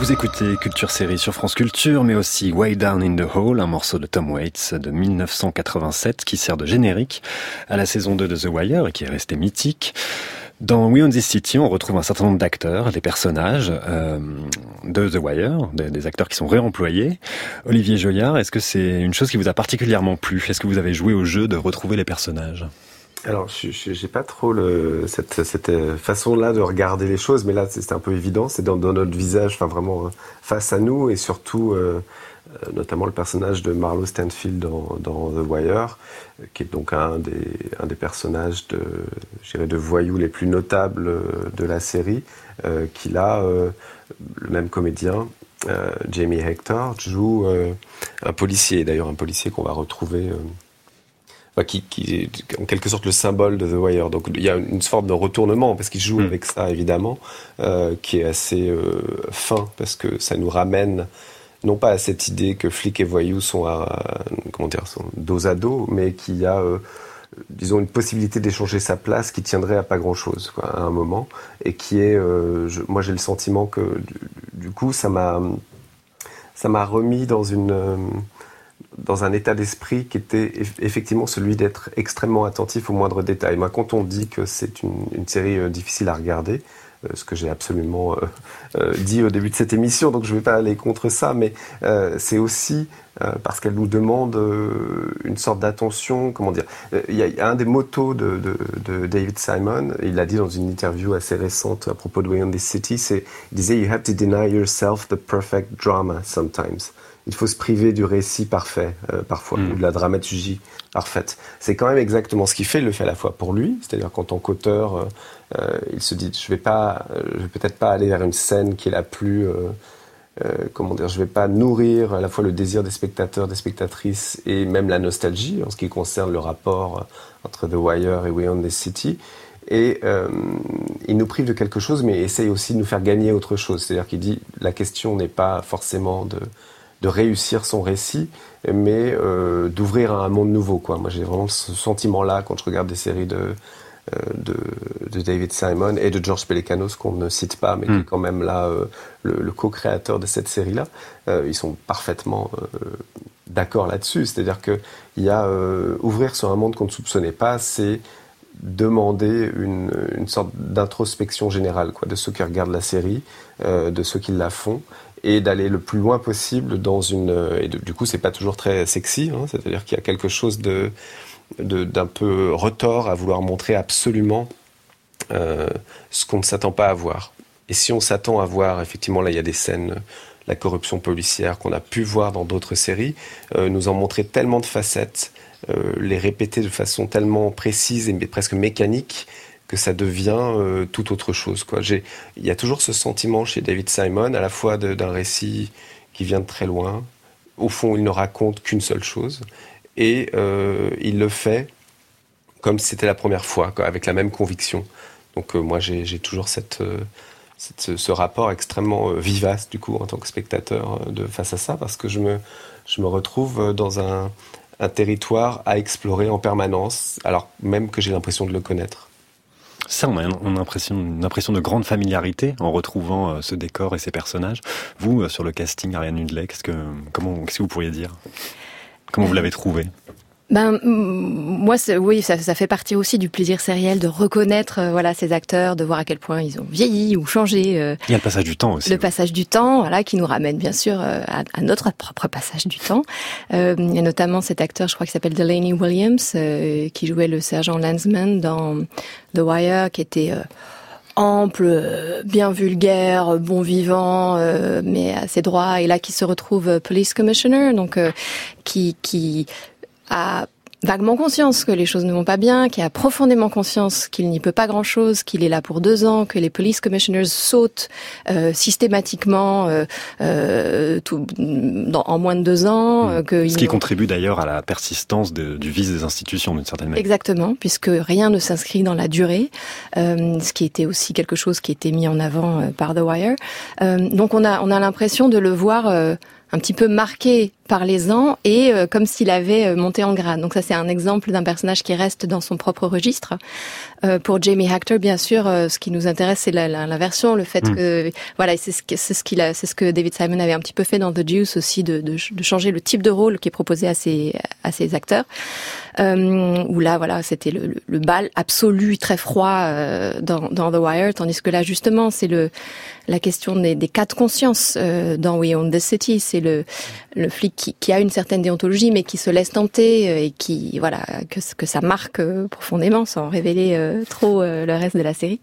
Vous écoutez Culture Série sur France Culture, mais aussi Way Down in the Hole, un morceau de Tom Waits de 1987 qui sert de générique à la saison 2 de The Wire et qui est resté mythique. Dans We Own This City, on retrouve un certain nombre d'acteurs, des personnages euh, de The Wire, des, acteurs qui sont réemployés. Olivier Joyard, est-ce que c'est une chose qui vous a particulièrement plu? Est-ce que vous avez joué au jeu de retrouver les personnages? Alors, j'ai pas trop cette, euh, façon-là de regarder les choses, mais là, c'est un peu évident. C'est dans, notre visage, enfin vraiment euh, face à nous, et surtout, euh, notamment le personnage de Marlowe Stanfield dans, The Wire, qui est donc un des, un des personnages de, de voyous les plus notables de la série, euh, qui là, euh, le même comédien, euh, Jamie Hector, joue un policier, d'ailleurs un policier qu'on va retrouver Enfin, qui, qui, est en quelque sorte le symbole de The Wire. Donc il y a une forme de retournement parce qu'il joue mm. avec ça évidemment, euh, qui est assez euh, fin parce que ça nous ramène non pas à cette idée que flics et voyous sont comment dire sont dos à dos, mais qu'il y a euh, disons une possibilité d'échanger sa place qui tiendrait à pas grand chose quoi, à un moment et qui est euh, moi j'ai le sentiment que du, coup ça m'a ça m'a remis dans une dans un état d'esprit qui était effectivement celui d'être extrêmement attentif aux moindres détails. Moi, quand on dit que c'est une, série euh, difficile à regarder, euh, ce que j'ai absolument euh, euh, dit au début de cette émission, donc je ne vais pas aller contre ça, mais euh, c'est aussi euh, parce qu'elle nous demande une sorte d'attention, comment dire. Il y, a un des motos de, de, de, David Simon, il l'a dit dans une interview assez récente à propos de Way on This City, c'est, il disait « You have to deny yourself the perfect drama sometimes » il faut se priver du récit parfait, euh, parfois, mm. ou de la dramaturgie parfaite. C'est quand même exactement ce qu'il fait, il le fait à la fois pour lui, c'est-à-dire qu'en tant qu'auteur, euh, euh, il se dit, je vais pas, je vais peut-être pas aller vers une scène qui est la plus, comment dire, je vais pas nourrir à la fois le désir des spectateurs, des spectatrices, et même la nostalgie en ce qui concerne le rapport entre The Wire et We Own This City. Et euh, il nous prive de quelque chose, mais essaye aussi de nous faire gagner autre chose. C'est-à-dire qu'il dit, la question n'est pas forcément de réussir son récit, mais euh, d'ouvrir à un monde nouveau. Quoi. Moi, j'ai vraiment ce sentiment-là quand je regarde des séries de, euh, de, de, David Simon et de George Pelecanos, qu'on ne cite pas, mais mm. qui est quand même là euh, le, le co-créateur de cette série-là. Euh, ils sont parfaitement euh, d'accord là-dessus. C'est-à-dire qu'il y a ouvrir sur un monde qu'on ne soupçonnait pas, c'est demander une, une sorte d'introspection générale quoi, de ceux qui regardent la série, de ceux qui la font, et d'aller le plus loin possible dans une et de, du coup c'est pas toujours très sexy hein, c'est-à-dire qu'il y a quelque chose de d'un peu retort à vouloir montrer absolument euh, ce qu'on ne s'attend pas à voir et si on s'attend à voir effectivement là il y a des scènes la corruption policière qu'on a pu voir dans d'autres séries euh, nous en montrer tellement de facettes euh, les répéter de façon tellement précise et presque mécanique que ça devient euh, tout autre chose. Quoi. Il y a toujours ce sentiment chez David Simon, à la fois d'un récit qui vient de très loin. Au fond, il ne raconte qu'une seule chose, et euh, il le fait comme si c'était la première fois, avec la même conviction. Donc euh, moi, j'ai, toujours cette, cette, ce rapport extrêmement vivace, du coup, en tant que spectateur, face à ça, parce que je me, je me retrouve dans un, un territoire à explorer en permanence, alors même que j'ai l'impression de le connaître. Ça, on a une impression, une impression de grande familiarité en retrouvant euh, ce décor et ces personnages. Vous, euh, sur le casting, Ariane Hudley, qu'est-ce que, comment, qu'est-ce que vous pourriez dire? Comment vous l'avez trouvé ben moi, oui, ça, ça, fait partie aussi du plaisir sériel de reconnaître, euh, voilà, ces acteurs, de voir à quel point ils ont vieilli ou changé. Euh, Il y a le passage du temps aussi. Le passage du temps, voilà, qui nous ramène bien sûr euh, à, à notre propre passage du temps. Il y a notamment cet acteur, je crois, qui s'appelle Delaney Williams, qui jouait le sergent Landsman dans The Wire, qui était ample, bien vulgaire, bon vivant, euh, mais assez droit, et là qui se retrouve police commissioner, donc euh, qui qui a vaguement conscience que les choses ne vont pas bien, qui a profondément conscience qu'il n'y peut pas grand-chose, qu'il est là pour deux ans, que les police commissioners sautent euh, systématiquement euh, euh, tout, dans, en moins de deux ans. Mmh. Que Ce qui contribue d'ailleurs à la persistance de, du vice des institutions d'une certaine manière. Exactement, puisque rien ne s'inscrit dans la durée, euh, ce qui était aussi quelque chose qui était mis en avant euh, par The Wire. Euh, donc on a, on a l'impression de le voir un petit peu marqué par les ans et euh, comme s'il avait euh, monté en grade. Donc ça c'est un exemple d'un personnage qui reste dans son propre registre. Euh, pour Jamie Hector, bien sûr, euh, ce qui nous intéresse c'est l'inversion, le fait mm. que voilà c'est ce, c'est ce qu'il a, c'est ce que David Simon avait un petit peu fait dans The Juice aussi de, de, de changer le type de rôle qui est proposé à ses à ses acteurs. Euh, où là voilà c'était le, le, le, bal absolu très froid dans, dans The Wire, tandis que là justement c'est le la question des, des cas de conscience dans We Own the City, c'est le flic qui, a une certaine déontologie, mais qui se laisse tenter euh, et qui, voilà, que, que ça marque euh, profondément, sans révéler euh, trop le reste de la série.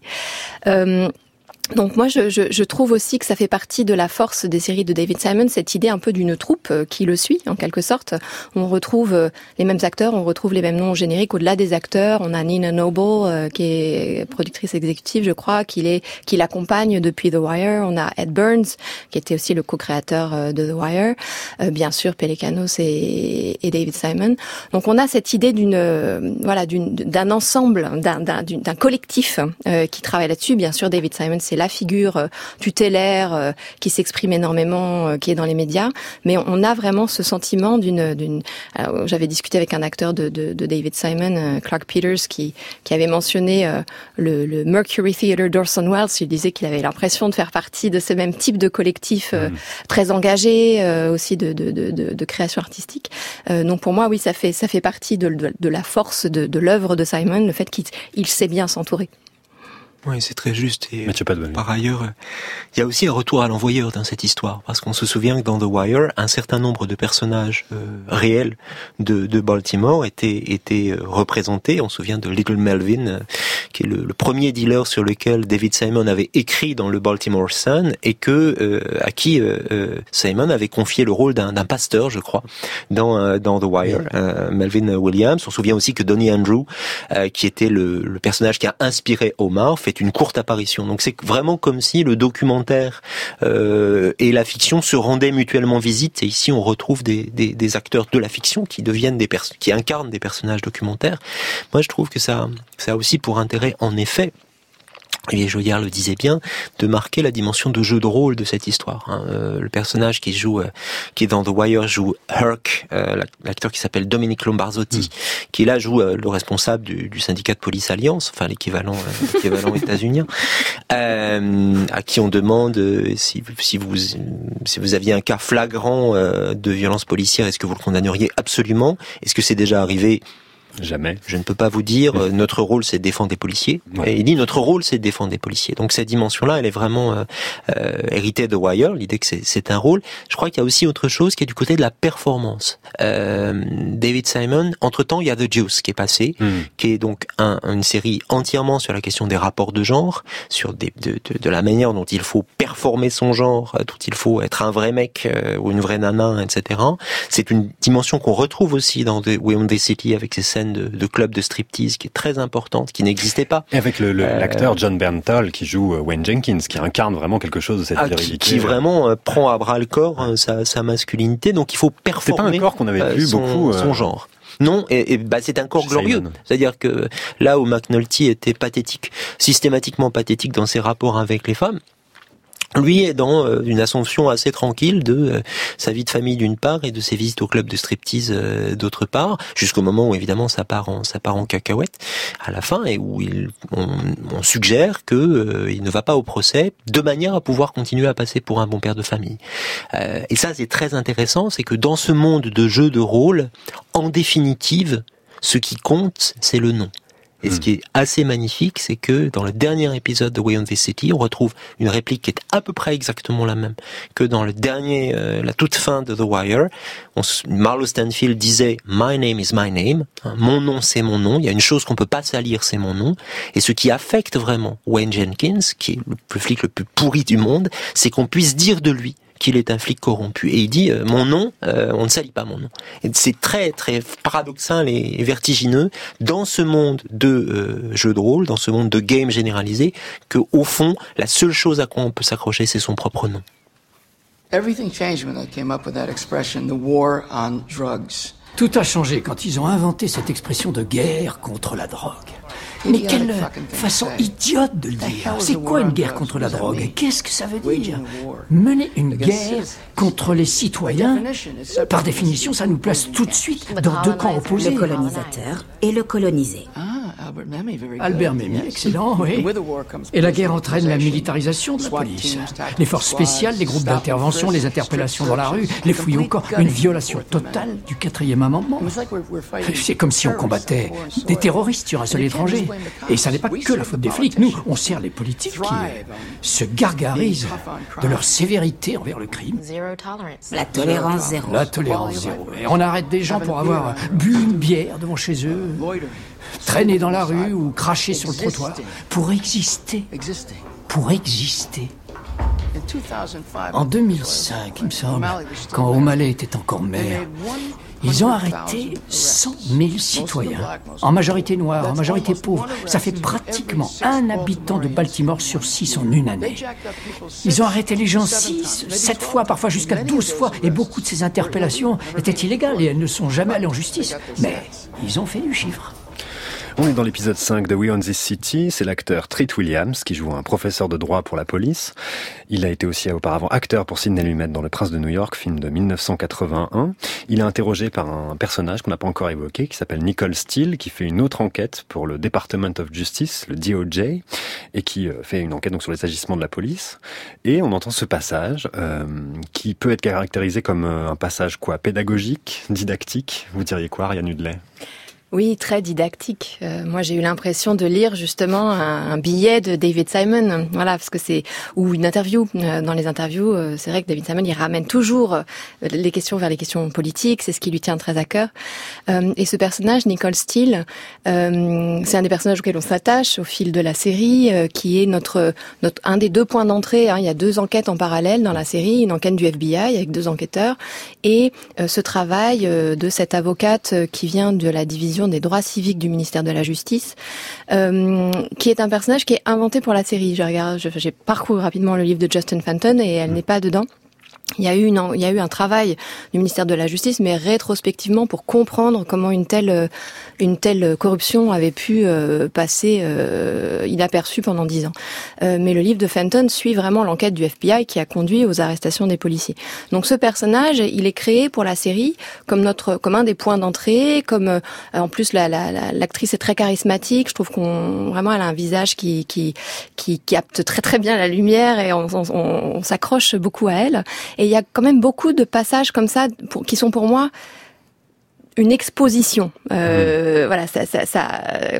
Donc moi, je, je, je, trouve aussi que ça fait partie de la force des séries de David Simon, cette idée un peu d'une troupe euh, qui le suit, en quelque sorte. On retrouve euh, les mêmes acteurs, on retrouve les mêmes noms génériques. Au-delà des acteurs, on a Nina Noble, euh, qui est productrice exécutive, je crois, qui est qui l'accompagne depuis The Wire. On a Ed Burns, qui était aussi le co-créateur de The Wire. bien sûr, Pelicanos et, David Simon. Donc on a cette idée d'une voilà d'un ensemble, d'un collectif qui travaille là-dessus. Bien sûr, David Simon, c'est la figure euh, tutélaire euh, qui s'exprime énormément, euh, qui est dans les médias, mais on a vraiment ce sentiment d'une, d'une. J'avais discuté avec un acteur de, de, de, David Simon, Clark Peters, qui qui avait mentionné le, le Mercury Theatre d'Orson Welles. Il disait qu'il avait l'impression de faire partie de ce même type de collectif mm. très engagé, aussi de, de, de, de, création artistique. donc pour moi, oui, ça fait ça fait partie de, de, de la force de, de l'œuvre de Simon, le fait qu'il il sait bien s'entourer. Oui, c'est très juste. Et par ailleurs, il y a aussi un retour à l'envoyeur dans cette histoire, parce qu'on se souvient que dans The Wire, un certain nombre de personnages euh, réels de, de, Baltimore étaient, étaient euh, représentés. On se souvient de Little Melvin, euh, qui est le, le, premier dealer sur lequel David Simon avait écrit dans le Baltimore Sun, et que euh, à qui euh, Simon avait confié le rôle d'un pasteur, je crois, dans dans The Wire. Melvin Williams. On se souvient aussi que Donnie Andrew, qui était le, le personnage qui a inspiré Omar, fait une courte apparition. Donc c'est vraiment comme si le documentaire euh, et la fiction se rendaient mutuellement visite. Et ici, on retrouve des, des, des acteurs de la fiction qui deviennent des personnes, qui incarnent des personnages documentaires. Moi, je trouve que ça, ça a aussi pour intérêt, en effet, et Joyard le disait bien, de marquer la dimension de jeu de rôle de cette histoire. Hein. Euh, le personnage qui joue, euh, qui est dans The Wire, joue Herc, euh, l'acteur qui s'appelle Dominique Lombarzotti, mm. qui là joue le responsable du, du, syndicat de police Alliance, enfin l'équivalent, l'équivalent états-unien, à qui on demande si, si, vous si vous aviez un cas flagrant de violence policière, est-ce que vous le condamneriez absolument? Est-ce que c'est déjà arrivé? Jamais. Je ne peux pas vous dire, euh, notre rôle c'est défendre des policiers. Ouais. Et il dit, notre rôle c'est défendre des policiers. Donc cette dimension-là, elle est vraiment euh, euh, héritée de Wire, l'idée que c'est un rôle. Je crois qu'il y a aussi autre chose qui est du côté de la performance. Euh, David Simon, entre-temps, il y a The Juice qui est passé, mm. qui est donc un, une série entièrement sur la question des rapports de genre, sur des, de, de, de, la manière dont il faut performer son genre, dont il faut être un vrai mec euh, ou une vraie nana, etc. C'est une dimension qu'on retrouve aussi dans The We Own the City avec ses scènes scène de, de club de striptease qui est très importante, qui n'existait pas. Et avec le- le- Euh, l'acteur John Bernthal qui joue euh, Wayne Jenkins, qui incarne vraiment quelque chose de cette Ah, qui, virilité. qui vraiment euh, prend à bras le corps euh, sa, sa masculinité. Donc il faut performer. corps qu'on avait vu son, beaucoup, son genre. Non, et, et bah, c'est un corps glorieux. C'est-à-dire que là où McNulty était pathétique, systématiquement pathétique dans ses rapports avec les femmes, lui est dans euh, une assomption assez tranquille de euh, sa vie de famille d'une part et de ses visites au club de striptease euh, d'autre part, jusqu'au moment où évidemment ça part en ça part en cacahuète à la fin et où il, on, suggère que euh, il ne va pas au procès de manière à pouvoir continuer à passer pour un bon père de famille. Et ça c'est très intéressant, c'est que dans ce monde de jeux de rôle, en définitive, ce qui compte c'est le nom. Et ce qui est assez magnifique, c'est que dans le dernier épisode de Way on This City, on retrouve une réplique qui est à peu près exactement la même que dans le dernier, euh, la toute fin de The Wire. On, Marlo Stanfield disait My name is my name. Hein, mon nom c'est mon nom. Il y a une chose qu'on peut pas salir, c'est mon nom. Et ce qui affecte vraiment Wayne Jenkins, qui est le flic le plus pourri du monde, c'est qu'on puisse dire de lui qu'il est un flic corrompu. Et il dit euh, mon nom, euh, on ne salit pas mon nom. Et c'est très très paradoxal et vertigineux dans ce monde de euh, jeux de rôle, dans ce monde de game généralisé, que au fond la seule chose à quoi on peut s'accrocher, c'est son propre nom. Everything changed when I came up with that expression, the war on drugs. Tout a changé quand ils ont inventé cette expression de guerre contre la drogue. Mais quelle façon idiote de le dire. C'est quoi une guerre contre la drogue Qu'est-ce que ça veut dire Mener une guerre contre les citoyens, par définition, ça nous place tout de suite dans deux camps opposés. Le colonisateur et le colonisé. Albert Memmi, excellent, oui. Et la guerre entraîne la militarisation de la police. Les forces spéciales, les groupes d'intervention, les interpellations dans la rue, les fouilles au corps, une violation totale du quatrième amendement. C'est comme si on combattait des terroristes sur un sol étranger. Et ça n'est pas que la faute des flics. Nous, on sert les politiques qui euh, se gargarisent de leur sévérité envers le crime. La tolérance zéro. La tolérance zéro. Et on arrête des gens pour avoir bu une bière devant chez eux, traîner dans la rue ou cracher sur le trottoir. Pour exister. Pour exister. En 2005, il me semble, quand O'Malley était encore maire, ils ont arrêté 100 000 citoyens, en majorité noirs, en majorité pauvres. Ça fait pratiquement un habitant de Baltimore sur six en une année. Ils ont arrêté les gens six, sept fois, parfois jusqu'à 12 fois, et beaucoup de ces interpellations étaient illégales et elles ne sont jamais allées en justice. Mais ils ont fait du chiffre. On est dans l'épisode 5 de We on This City. C'est l'acteur Treat Williams qui joue un professeur de droit pour la police. Il a été aussi auparavant acteur pour Sidney Lumet dans Le Prince de New York, film de 1981. Il est interrogé par un personnage qu'on n'a pas encore évoqué qui s'appelle Nicole Steele qui fait une autre enquête pour le Department of Justice, le DOJ, et qui euh, fait une enquête donc sur les agissements de la police. Et on entend ce passage euh, qui peut être caractérisé comme euh, un passage quoi pédagogique, didactique. Vous diriez quoi, Ariane Hudley? Oui, très didactique. Euh, moi, j'ai eu l'impression de lire justement un, billet de David Simon, voilà, parce que c'est ou une interview. Euh, dans les interviews, euh, c'est vrai que David Simon, il ramène toujours les questions vers les questions politiques. C'est ce qui lui tient très à cœur. Et ce personnage, Nicole Steele, c'est un des personnages auxquels on s'attache au fil de la série, qui est notre notre un des deux points d'entrée. Hein. Il y a deux enquêtes en parallèle dans la série, une enquête du FBI avec deux enquêteurs et ce travail de cette avocate qui vient de la division des droits civiques du ministère de la Justice, euh, qui est un personnage qui est inventé pour la série. Je regarde, j'ai parcouru rapidement le livre de Justin Fenton et elle n'est pas dedans. Il y a eu une, il y a eu un travail du ministère de la Justice, mais rétrospectivement pour comprendre comment une telle, une telle corruption avait pu euh, passer euh, inaperçue pendant dix ans. Euh, mais le livre de Fenton suit vraiment l'enquête du FBI qui a conduit aux arrestations des policiers. Donc ce personnage, il est créé pour la série comme notre, comme un des points d'entrée, comme euh, en plus la, la, la, l'actrice est très charismatique. Je trouve qu'on vraiment elle a un visage qui, qui, qui capte très très bien la lumière et on s'accroche beaucoup à elle. Et il y a quand même beaucoup de passages comme ça qui sont pour moi une exposition. Euh, mmh. Voilà, ça, ça, ça,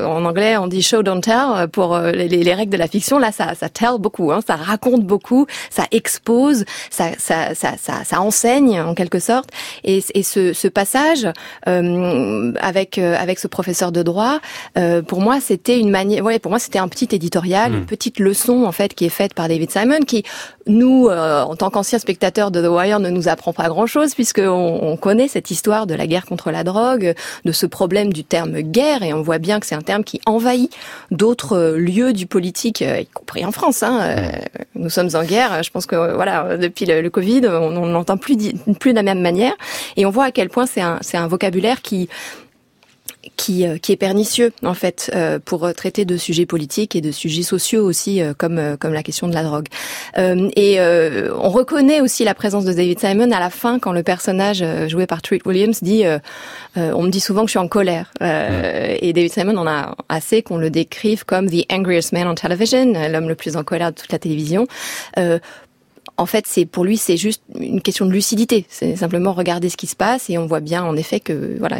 en anglais on dit show don't tell pour les, les règles de la fiction. Là, ça, ça tell beaucoup, hein, ça raconte beaucoup, ça expose, ça, ça, ça, ça, ça enseigne en quelque sorte. Et, et ce, ce passage euh, avec avec ce professeur de droit, euh, pour moi, c'était une manière. Ouais, pour moi, c'était un petit éditorial, mmh. une petite leçon en fait qui est faite par David Simon, qui nous, euh, en tant qu'anciens spectateurs de The Wire, ne nous apprend pas grand-chose puisque on, on connaît cette histoire de la guerre contre la drogue drogue, de ce problème du terme guerre, et on voit bien que c'est un terme qui envahit d'autres lieux du politique, y compris en France. Hein. Nous sommes en guerre. Je pense que voilà, depuis le, Covid, on n'entend plus plus de la même manière, et on voit à quel point c'est un, c'est un vocabulaire qui qui, euh, qui est pernicieux en fait euh, pour traiter de sujets politiques et de sujets sociaux aussi euh, comme comme la question de la drogue. et on reconnaît aussi la présence de David Simon à la fin quand le personnage joué par Treat Williams dit on me dit souvent que je suis en colère. Et David Simon on a assez qu'on le décrive comme the angriest man on television, l'homme le plus en colère de toute la télévision en fait, c'est pour lui, c'est juste une question de lucidité. C'est simplement regarder ce qui se passe et on voit bien, en effet, que voilà,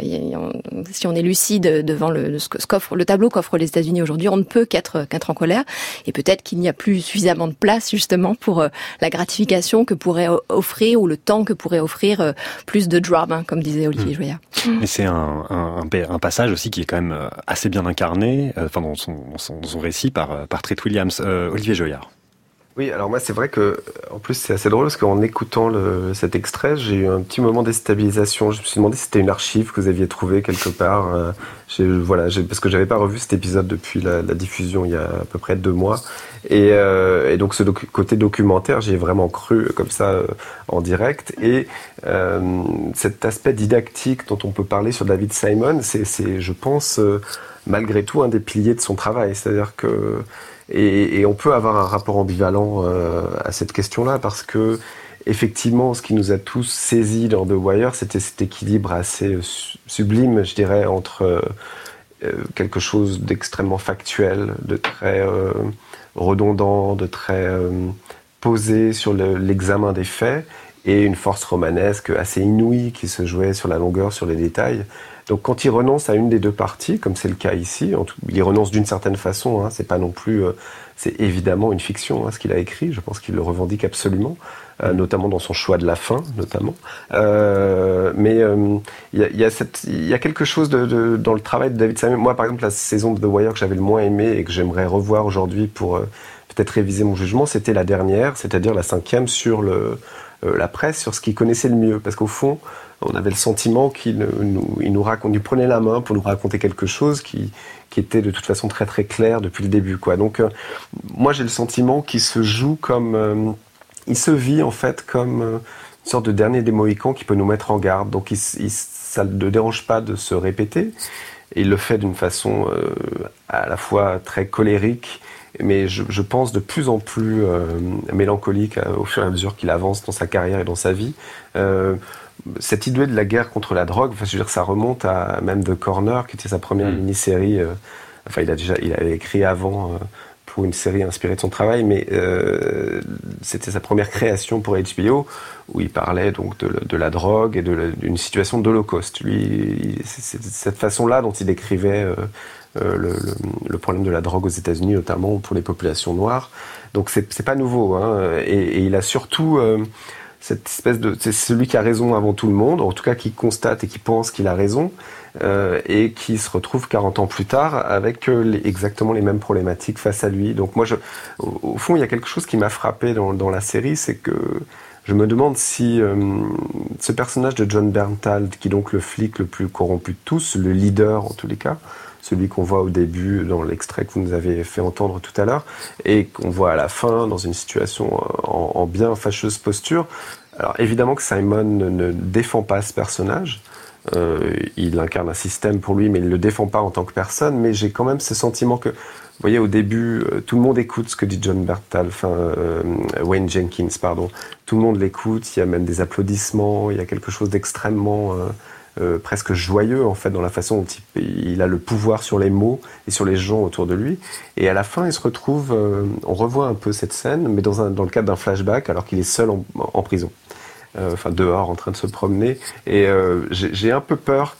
si on est lucide devant le, ce qu'offre le tableau qu'offrent les États-Unis aujourd'hui, on ne peut qu'être qu'être en colère. Et peut-être qu'il n'y a plus suffisamment de place justement pour euh, la gratification que pourrait offrir ou le temps que pourrait offrir euh, plus de drama, hein, comme disait Olivier mmh. Joyat. Mais c'est un, un, un, passage aussi qui est quand même euh, assez bien incarné, enfin dans son, récit par par Treat Williams, Olivier Joyard. Oui, alors moi c'est vrai que, en plus c'est assez drôle parce qu'en écoutant cet extrait, j'ai eu un petit moment de déstabilisation. Je me suis demandé si c'était une archive que vous aviez trouvée quelque part. Euh, voilà, parce que j'avais pas revu cet épisode depuis la, diffusion il y a à peu près deux mois. Et, euh, donc ce côté documentaire, j'ai vraiment cru comme ça euh, en direct. Et euh, cet aspect didactique dont on peut parler sur David Simon, c'est, je pense, euh, malgré tout un des piliers de son travail. C'est-à-dire que et, on peut avoir un rapport ambivalent euh, à cette question-là parce que effectivement, ce qui nous a tous saisis dans The Wire, c'était cet équilibre assez sublime, je dirais, entre euh, euh, quelque chose d'extrêmement factuel, de très redondant, de très posé sur l'examen des faits, et une force romanesque assez inouïe qui se jouait sur la longueur, sur les détails. Donc quand il renonce à une des deux parties, comme c'est le cas ici, il renonce d'une certaine façon. Hein, c'est pas non plus, euh, c'est évidemment une fiction hein, ce qu'il a écrit. Je pense qu'il le revendique absolument, euh, notamment dans son choix de la fin, notamment. Euh, mais il y a, quelque chose dans le travail de David Simon. Moi, par exemple, la saison de The Wire que j'avais le moins aimé et que j'aimerais revoir aujourd'hui pour peut-être réviser mon jugement, c'était la dernière, c'est-à-dire la cinquième sur la presse, sur ce qu'il connaissait le mieux, parce qu'au fond on avait le sentiment qu'il nous, prenait la main pour nous raconter quelque chose qui, était de toute façon très très clair depuis le début. Quoi. Donc euh, moi j'ai le sentiment qu'il se joue comme... Euh, il se vit en fait comme euh, une sorte de dernier des Mohicans qui peut nous mettre en garde. Donc ça ne dérange pas de se répéter. Il le fait d'une façon à la fois très colérique mais je, pense de plus en plus mélancolique au fur et à mesure qu'il avance dans sa carrière et dans sa vie. Cette idée de la guerre contre la drogue, enfin, je veux dire, ça remonte à même The Corner, qui était sa première mm. mini-série. Euh, enfin, il a déjà, il avait écrit avant euh, pour une série inspirée de son travail, mais euh, c'était sa première création pour HBO, où il parlait donc de, de la drogue et d'une situation d'Holocauste. Lui, c'est cette façon-là dont il décrivait euh, le, le, le, problème de la drogue aux États-Unis, notamment pour les populations noires. Donc c'est pas nouveau, hein, et, et, il a surtout cette espèce de c'est celui qui a raison avant tout le monde, en tout cas qui constate et qui pense qu'il a raison, euh, et qui se retrouve 40 ans plus tard avec euh, exactement les mêmes problématiques face à lui. Donc moi, je, au, fond, il y a quelque chose qui m'a frappé dans, dans, la série, c'est que je me demande si euh, ce personnage de John Berntal, qui est donc le flic le plus corrompu de tous, le leader en tous les cas, celui qu'on voit au début dans l'extrait que vous nous avez fait entendre tout à l'heure, et qu'on voit à la fin dans une situation euh, en, en, bien fâcheuse posture. Alors évidemment que Simon ne, défend pas ce personnage, euh, il incarne un système pour lui, mais il ne le défend pas en tant que personne, mais j'ai quand même ce sentiment que, vous voyez, au début, euh, tout le monde écoute ce que dit John Bertal, Wayne Jenkins, pardon. Tout le monde l'écoute, il y a même des applaudissements, il y a quelque chose d'extrêmement euh, presque joyeux en fait dans la façon dont il, il, a le pouvoir sur les mots et sur les gens autour de lui. Et à la fin, il se retrouve, euh, on revoit un peu cette scène, mais dans, un, dans le cadre d'un flashback, alors qu'il est seul en, en prison, euh, enfin dehors, en train de se promener. Et j'ai un peu peur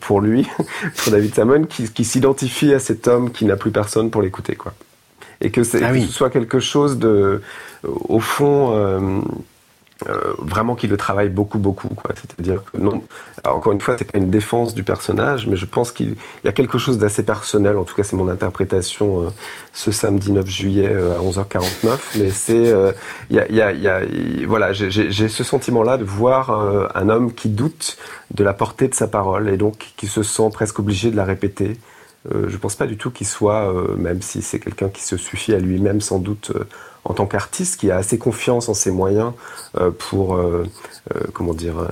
pour lui, pour David Simon, qui, qui s'identifie à cet homme qui n'a plus personne pour l'écouter, quoi. Et que, ah oui. que, ce soit quelque chose de, au fond euh, vraiment qu'il le travaille beaucoup, beaucoup. Quoi. C'est-à-dire non, encore une fois, c'est pas une défense du personnage, mais je pense qu'il y a quelque chose d'assez personnel. En tout cas, c'est mon interprétation euh, ce samedi 9 juillet euh, à 11h49. Mais c'est, il y a, y a, y a, voilà, j'ai ce sentiment-là de voir un homme qui doute de la portée de sa parole et donc qui se sent presque obligé de la répéter. je pense pas du tout qu'il soit, même si c'est quelqu'un qui se suffit à lui-même sans doute en tant qu'artiste qui a assez confiance en ses moyens euh, pour euh, euh, comment dire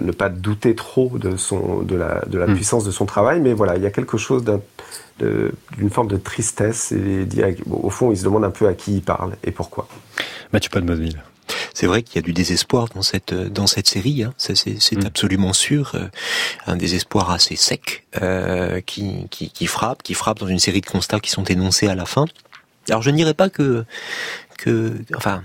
ne pas douter trop de son de la de la hmm. puissance de son travail mais voilà il y a quelque chose d'une forme de tristesse et au fond il se demande un peu à qui il parle et pourquoi Mathieu Padmosville c'est vrai qu'il y a du désespoir dans cette dans cette série, hein. c'est hmm. absolument sûr, un désespoir assez sec qui, qui, qui frappe, qui frappe dans une série de constats qui sont énoncés à la fin. Alors je ne dirais pas que, enfin,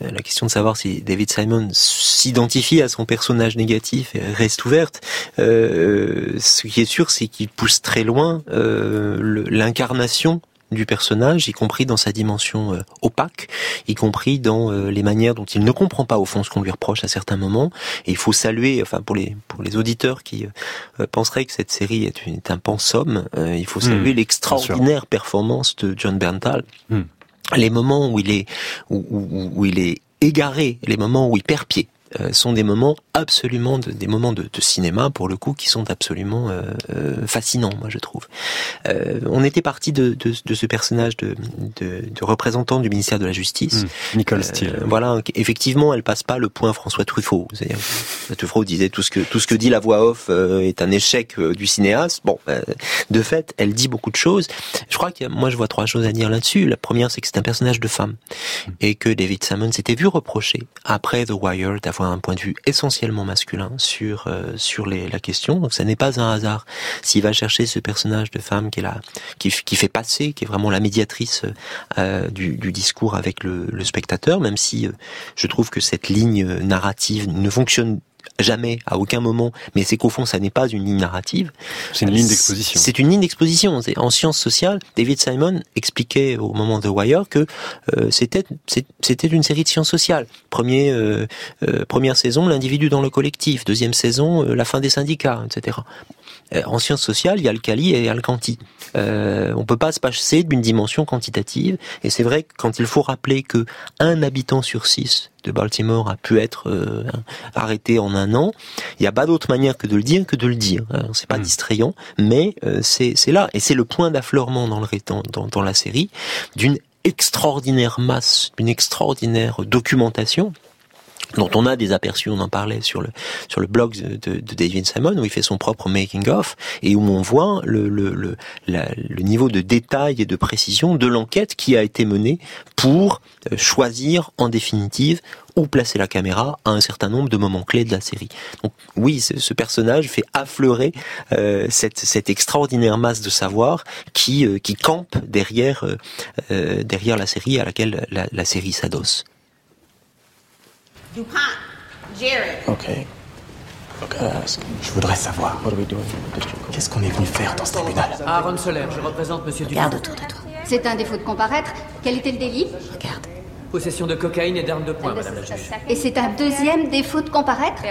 la question de savoir si David Simon s'identifie à son personnage négatif reste ouverte. Euh, ce qui est sûr, c'est qu'il pousse très loin euh, l'incarnation du personnage, y compris dans sa dimension euh, opaque, y compris dans euh, les manières dont il ne comprend pas au fond ce qu'on lui reproche à certains moments. Et il faut saluer, enfin pour les pour les auditeurs qui euh, penseraient que cette série est, une, est un pensum, il faut saluer hmm. l'extraordinaire performance de John Berntal. Hmm. Les moments où il est où, où, où il est égaré, les moments où il perd pied, euh, sont des moments absolument de, des moments de, de, cinéma pour le coup qui sont absolument euh, euh fascinants moi je trouve. Euh, on était parti de, ce personnage de, représentant du ministère de la justice. Mmh, Nicole Steele. voilà effectivement elle passe pas le point François Truffaut. C'est-à-dire Truffaut disait tout ce que tout ce que dit la voix off est un échec du cinéaste. Bon de fait elle dit beaucoup de choses. Je crois que moi je vois trois choses à dire là-dessus. La première c'est que c'est un personnage de femme. Mmh. et que David Simon s'était vu reprocher après The Wire d'avoir un point de vue essentiellement masculin sur euh, sur les, la question. Donc ça n'est pas un hasard s'il va chercher ce personnage de femme qui est là, qui, fait passer, qui est vraiment la médiatrice euh, du, du, discours avec le, le spectateur, même si euh, je trouve que cette ligne narrative ne fonctionne jamais, à aucun moment, mais c'est qu'au fond, ça n'est pas une ligne narrative. C'est une ligne d'exposition. C'est une ligne d'exposition. En sciences sociales, David Simon expliquait au moment de Wire que euh, c'était c'était une série de sciences sociales. Premier, euh, euh, première saison, l'individu dans le collectif. Deuxième saison, la fin des syndicats, etc. En sciences sociales, il y a le quali et il y a le quanti. Euh, on peut pas se passer d'une dimension quantitative. Et c'est vrai que quand il faut rappeler que un habitant sur six de Baltimore a pu être euh, arrêté en un an. Il n'y a pas d'autre manière que de le dire que de le dire. Hein. C'est pas hmm. distrayant, mais euh, c'est là et c'est le point d'affleurement dans, le, dans, dans la série d'une extraordinaire masse, d'une extraordinaire documentation dont on a des aperçus, on en parlait sur le sur le blog de, de David Simon où il fait son propre making of et où on voit le le, le, le niveau de détail et de précision de l'enquête qui a été menée pour euh, choisir en définitive où placer la caméra à un certain nombre de moments clés de la série. Donc oui, ce, personnage fait affleurer euh, cette, cette extraordinaire masse de savoir qui euh, qui campe derrière euh, derrière la série à laquelle la, la série s'adosse. DuPont, Jared. Ok. Ok. Je voudrais savoir. Qu'est-ce qu'on est venu faire dans ce tribunal? Aaron Soler, je représente Monsieur Dupont. Garde autour de toi. C'est un défaut de comparaître. Quel était le délit? Regarde. Possession de cocaïne et d'armes de poing, Madame la juge. Et c'est un deuxième défaut de comparaître?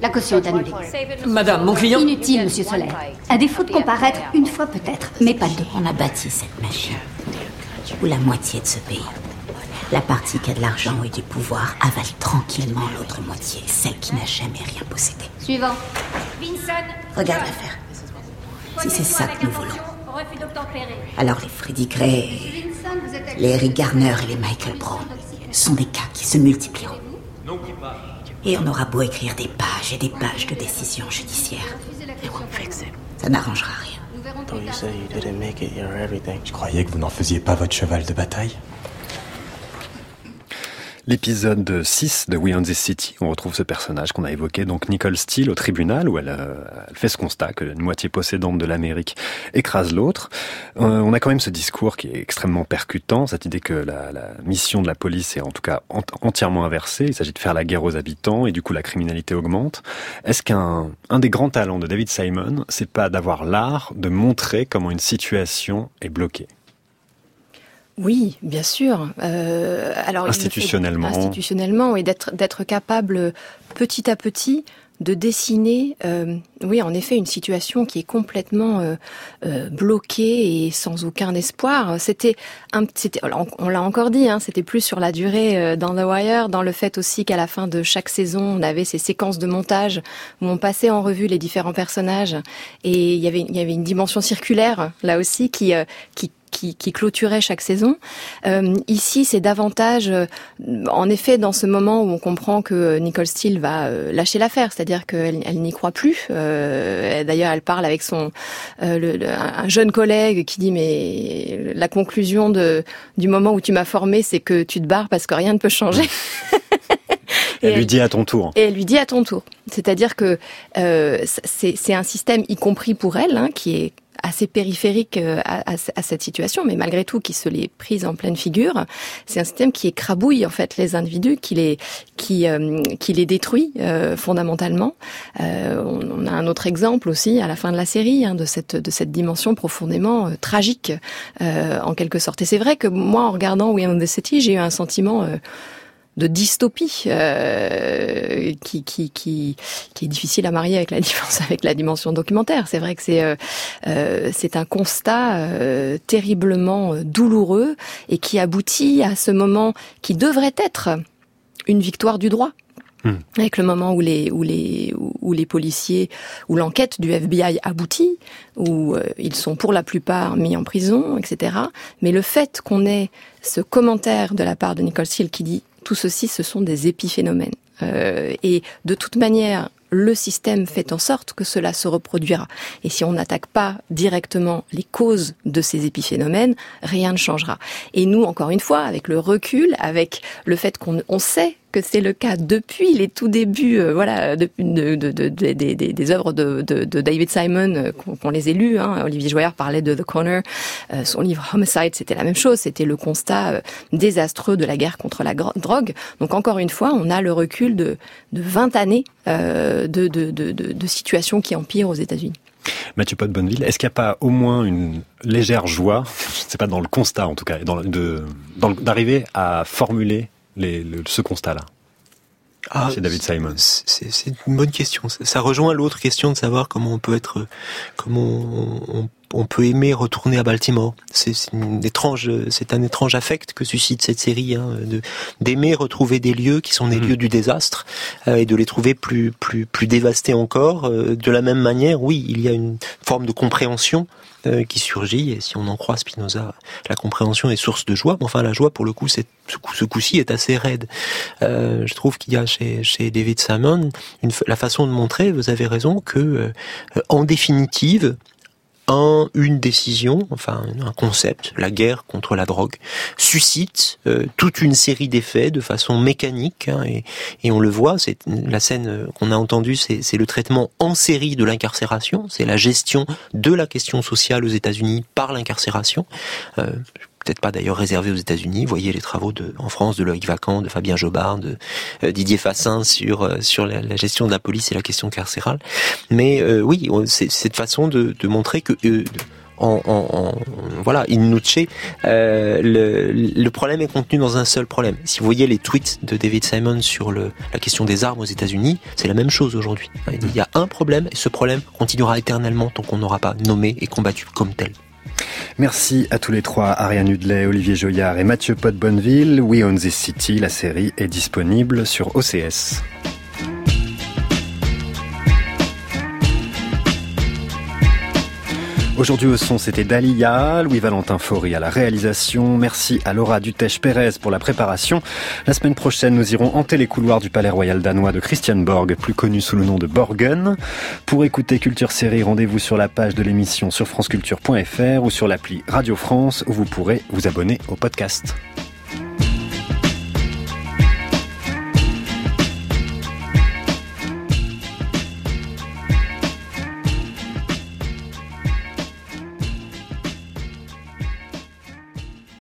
La caution est annulée. Madame, mon client... Inutile, Monsieur Soler. Un défaut de comparaître une fois peut-être, mais pas deux. On a bâti cette machine. Ou la moitié de ce pays. La partie qui a de l'argent et du pouvoir avale tranquillement l'autre moitié, celle qui n'a jamais rien possédé. Suivant. Vincent. Regarde l'affaire. Si c'est ça que nous voulons. Alors les Freddy Gray, les Eric Garner et les Michael Brown sont des cas qui se multiplieront. Et on aura beau écrire des pages et des pages de décisions judiciaires. Ça n'arrangera rien. Je croyais que vous n'en faisiez pas votre cheval de bataille L'épisode 6 de We Own This City, on retrouve ce personnage qu'on a évoqué, donc Nicole Steele, au tribunal, où elle, euh, fait ce constat que une moitié possédante de l'Amérique écrase l'autre. Euh, on a quand même ce discours qui est extrêmement percutant, cette idée que la, mission de la police est en tout cas entièrement inversée. Il s'agit de faire la guerre aux habitants et du coup la criminalité augmente. Est-ce qu'un un des grands talents de David Simon, c'est pas d'avoir l'art de montrer comment une situation est bloquée? Oui, bien sûr. Euh, alors institutionnellement, institutionnellement, et d'être d'être capable petit à petit de dessiner, euh, oui, en effet, une situation qui est complètement euh, euh, bloquée et sans aucun espoir. C'était, c'était, on, l'a encore dit, hein, c'était plus sur la durée dans The Wire, dans le fait aussi qu'à la fin de chaque saison, on avait ces séquences de montage où on passait en revue les différents personnages et il y avait, il y avait une dimension circulaire là aussi qui, qui qui, qui clôturait chaque saison. Euh, ici, c'est davantage, euh, en effet, dans ce moment où on comprend que Nicole Steele va euh, lâcher l'affaire, c'est-à-dire qu'elle elle, n'y croit plus. D'ailleurs, elle parle avec son le, un jeune collègue qui dit mais la conclusion de du moment où tu m'as formé, c'est que tu te barres parce que rien ne peut changer. elle, lui dit à ton tour. Et elle lui dit à ton tour. C'est-à-dire que euh, c'est un système, y compris pour elle, hein, qui est assez périphérique euh, à, à, cette situation, mais malgré tout qui se les prise en pleine figure. C'est un système qui écrabouille en fait les individus, qui les qui euh, qui les détruit euh, fondamentalement. Euh, on, on, a un autre exemple aussi à la fin de la série hein, de cette de cette dimension profondément tragique en quelque sorte. Et c'est vrai que moi en regardant We Own the City, j'ai eu un sentiment de dystopie euh, qui, qui, qui, qui, est difficile à marier avec la, avec la dimension documentaire. C'est vrai que c'est euh, euh, c'est un constat euh, terriblement douloureux et qui aboutit à ce moment qui devrait être une victoire du droit. Hmm. Avec le moment où les où les où les policiers où l'enquête du FBI aboutit, où ils sont pour la plupart mis en prison, etc. Mais le fait qu'on ait ce commentaire de la part de Nicole Steele qui dit tout ceci, ce sont des épiphénomènes. Euh, et de toute manière, le système fait en sorte que cela se reproduira. Et si on n'attaque pas directement les causes de ces épiphénomènes, rien ne changera. Et nous, encore une fois, avec le recul, avec le fait qu'on sait que c'est le cas depuis les tout débuts, euh, voilà, de, de, de, des œuvres de, David Simon, euh, qu'on les ait lues. Hein. Olivier Joyer parlait de The Corner, euh, son livre Homicide, c'était la même chose, c'était le constat désastreux de la guerre contre la drogue. Donc encore une fois, on a le recul de, de 20 années de, de situations qui empirent aux États-Unis. Mathieu Pot Bonneville, est-ce qu'il n'y a pas au moins une légère joie, je ne sais pas dans le constat en tout cas, d'arriver à formuler ce constat-là ah, chez David Simon C'est une bonne question. Ça, rejoint l'autre question de savoir comment on peut être, comment on, on peut aimer retourner à Baltimore. C'est étrange, c'est un étrange affect que suscite cette série, hein, d'aimer retrouver des lieux qui sont des mm. lieux du désastre euh, et de les trouver plus plus plus dévastés encore. Euh, de la même manière, oui, il y a une forme de compréhension euh, qui surgit. Et si on en croit Spinoza, la compréhension est source de joie. Mais enfin, la joie, pour le coup, c'est ce coup-ci est assez raide. Euh, je trouve qu'il y a chez, chez David Simon une, la façon de montrer, vous avez raison, que euh, en définitive, un, une décision, enfin un concept, la guerre contre la drogue, suscite euh, toute une série d'effets de façon mécanique, hein, et, on le voit, c'est la scène euh, qu'on a entendue, c'est le traitement en série de l'incarcération, c'est la gestion de la question sociale aux États-Unis par l'incarcération. Euh, peut-être pas d'ailleurs réservé aux États-Unis. Voyez les travaux en France de Loïc Vacan, de Fabien Jobard, de euh, Didier Fassin sur euh, la, gestion de la police et la question carcérale. Mais euh, oui, c'est cette façon de, montrer que en, voilà, in nuce, euh, le, problème est contenu dans un seul problème. Si vous voyez les tweets de David Simon sur la question des armes aux États-Unis, c'est la même chose aujourd'hui. Il y a un problème et ce problème continuera éternellement tant qu'on n'aura pas nommé et combattu comme tel. Merci à tous les trois, Ariane Hudley, Olivier Joyard et Mathieu Pot-Bonneville. We Own This City, la série est disponible sur OCS. Aujourd'hui au son, c'était Dalia, Louis-Valentin Faury à la réalisation. Merci à Laura Dutèche-Pérez pour la préparation. La semaine prochaine, nous irons hanter les couloirs du Palais Royal danois de Christian Borg, plus connu sous le nom de Borgen. Pour écouter Culture Série, rendez-vous sur la page de l'émission sur franceculture.fr ou sur l'appli Radio France où vous pourrez vous abonner au podcast.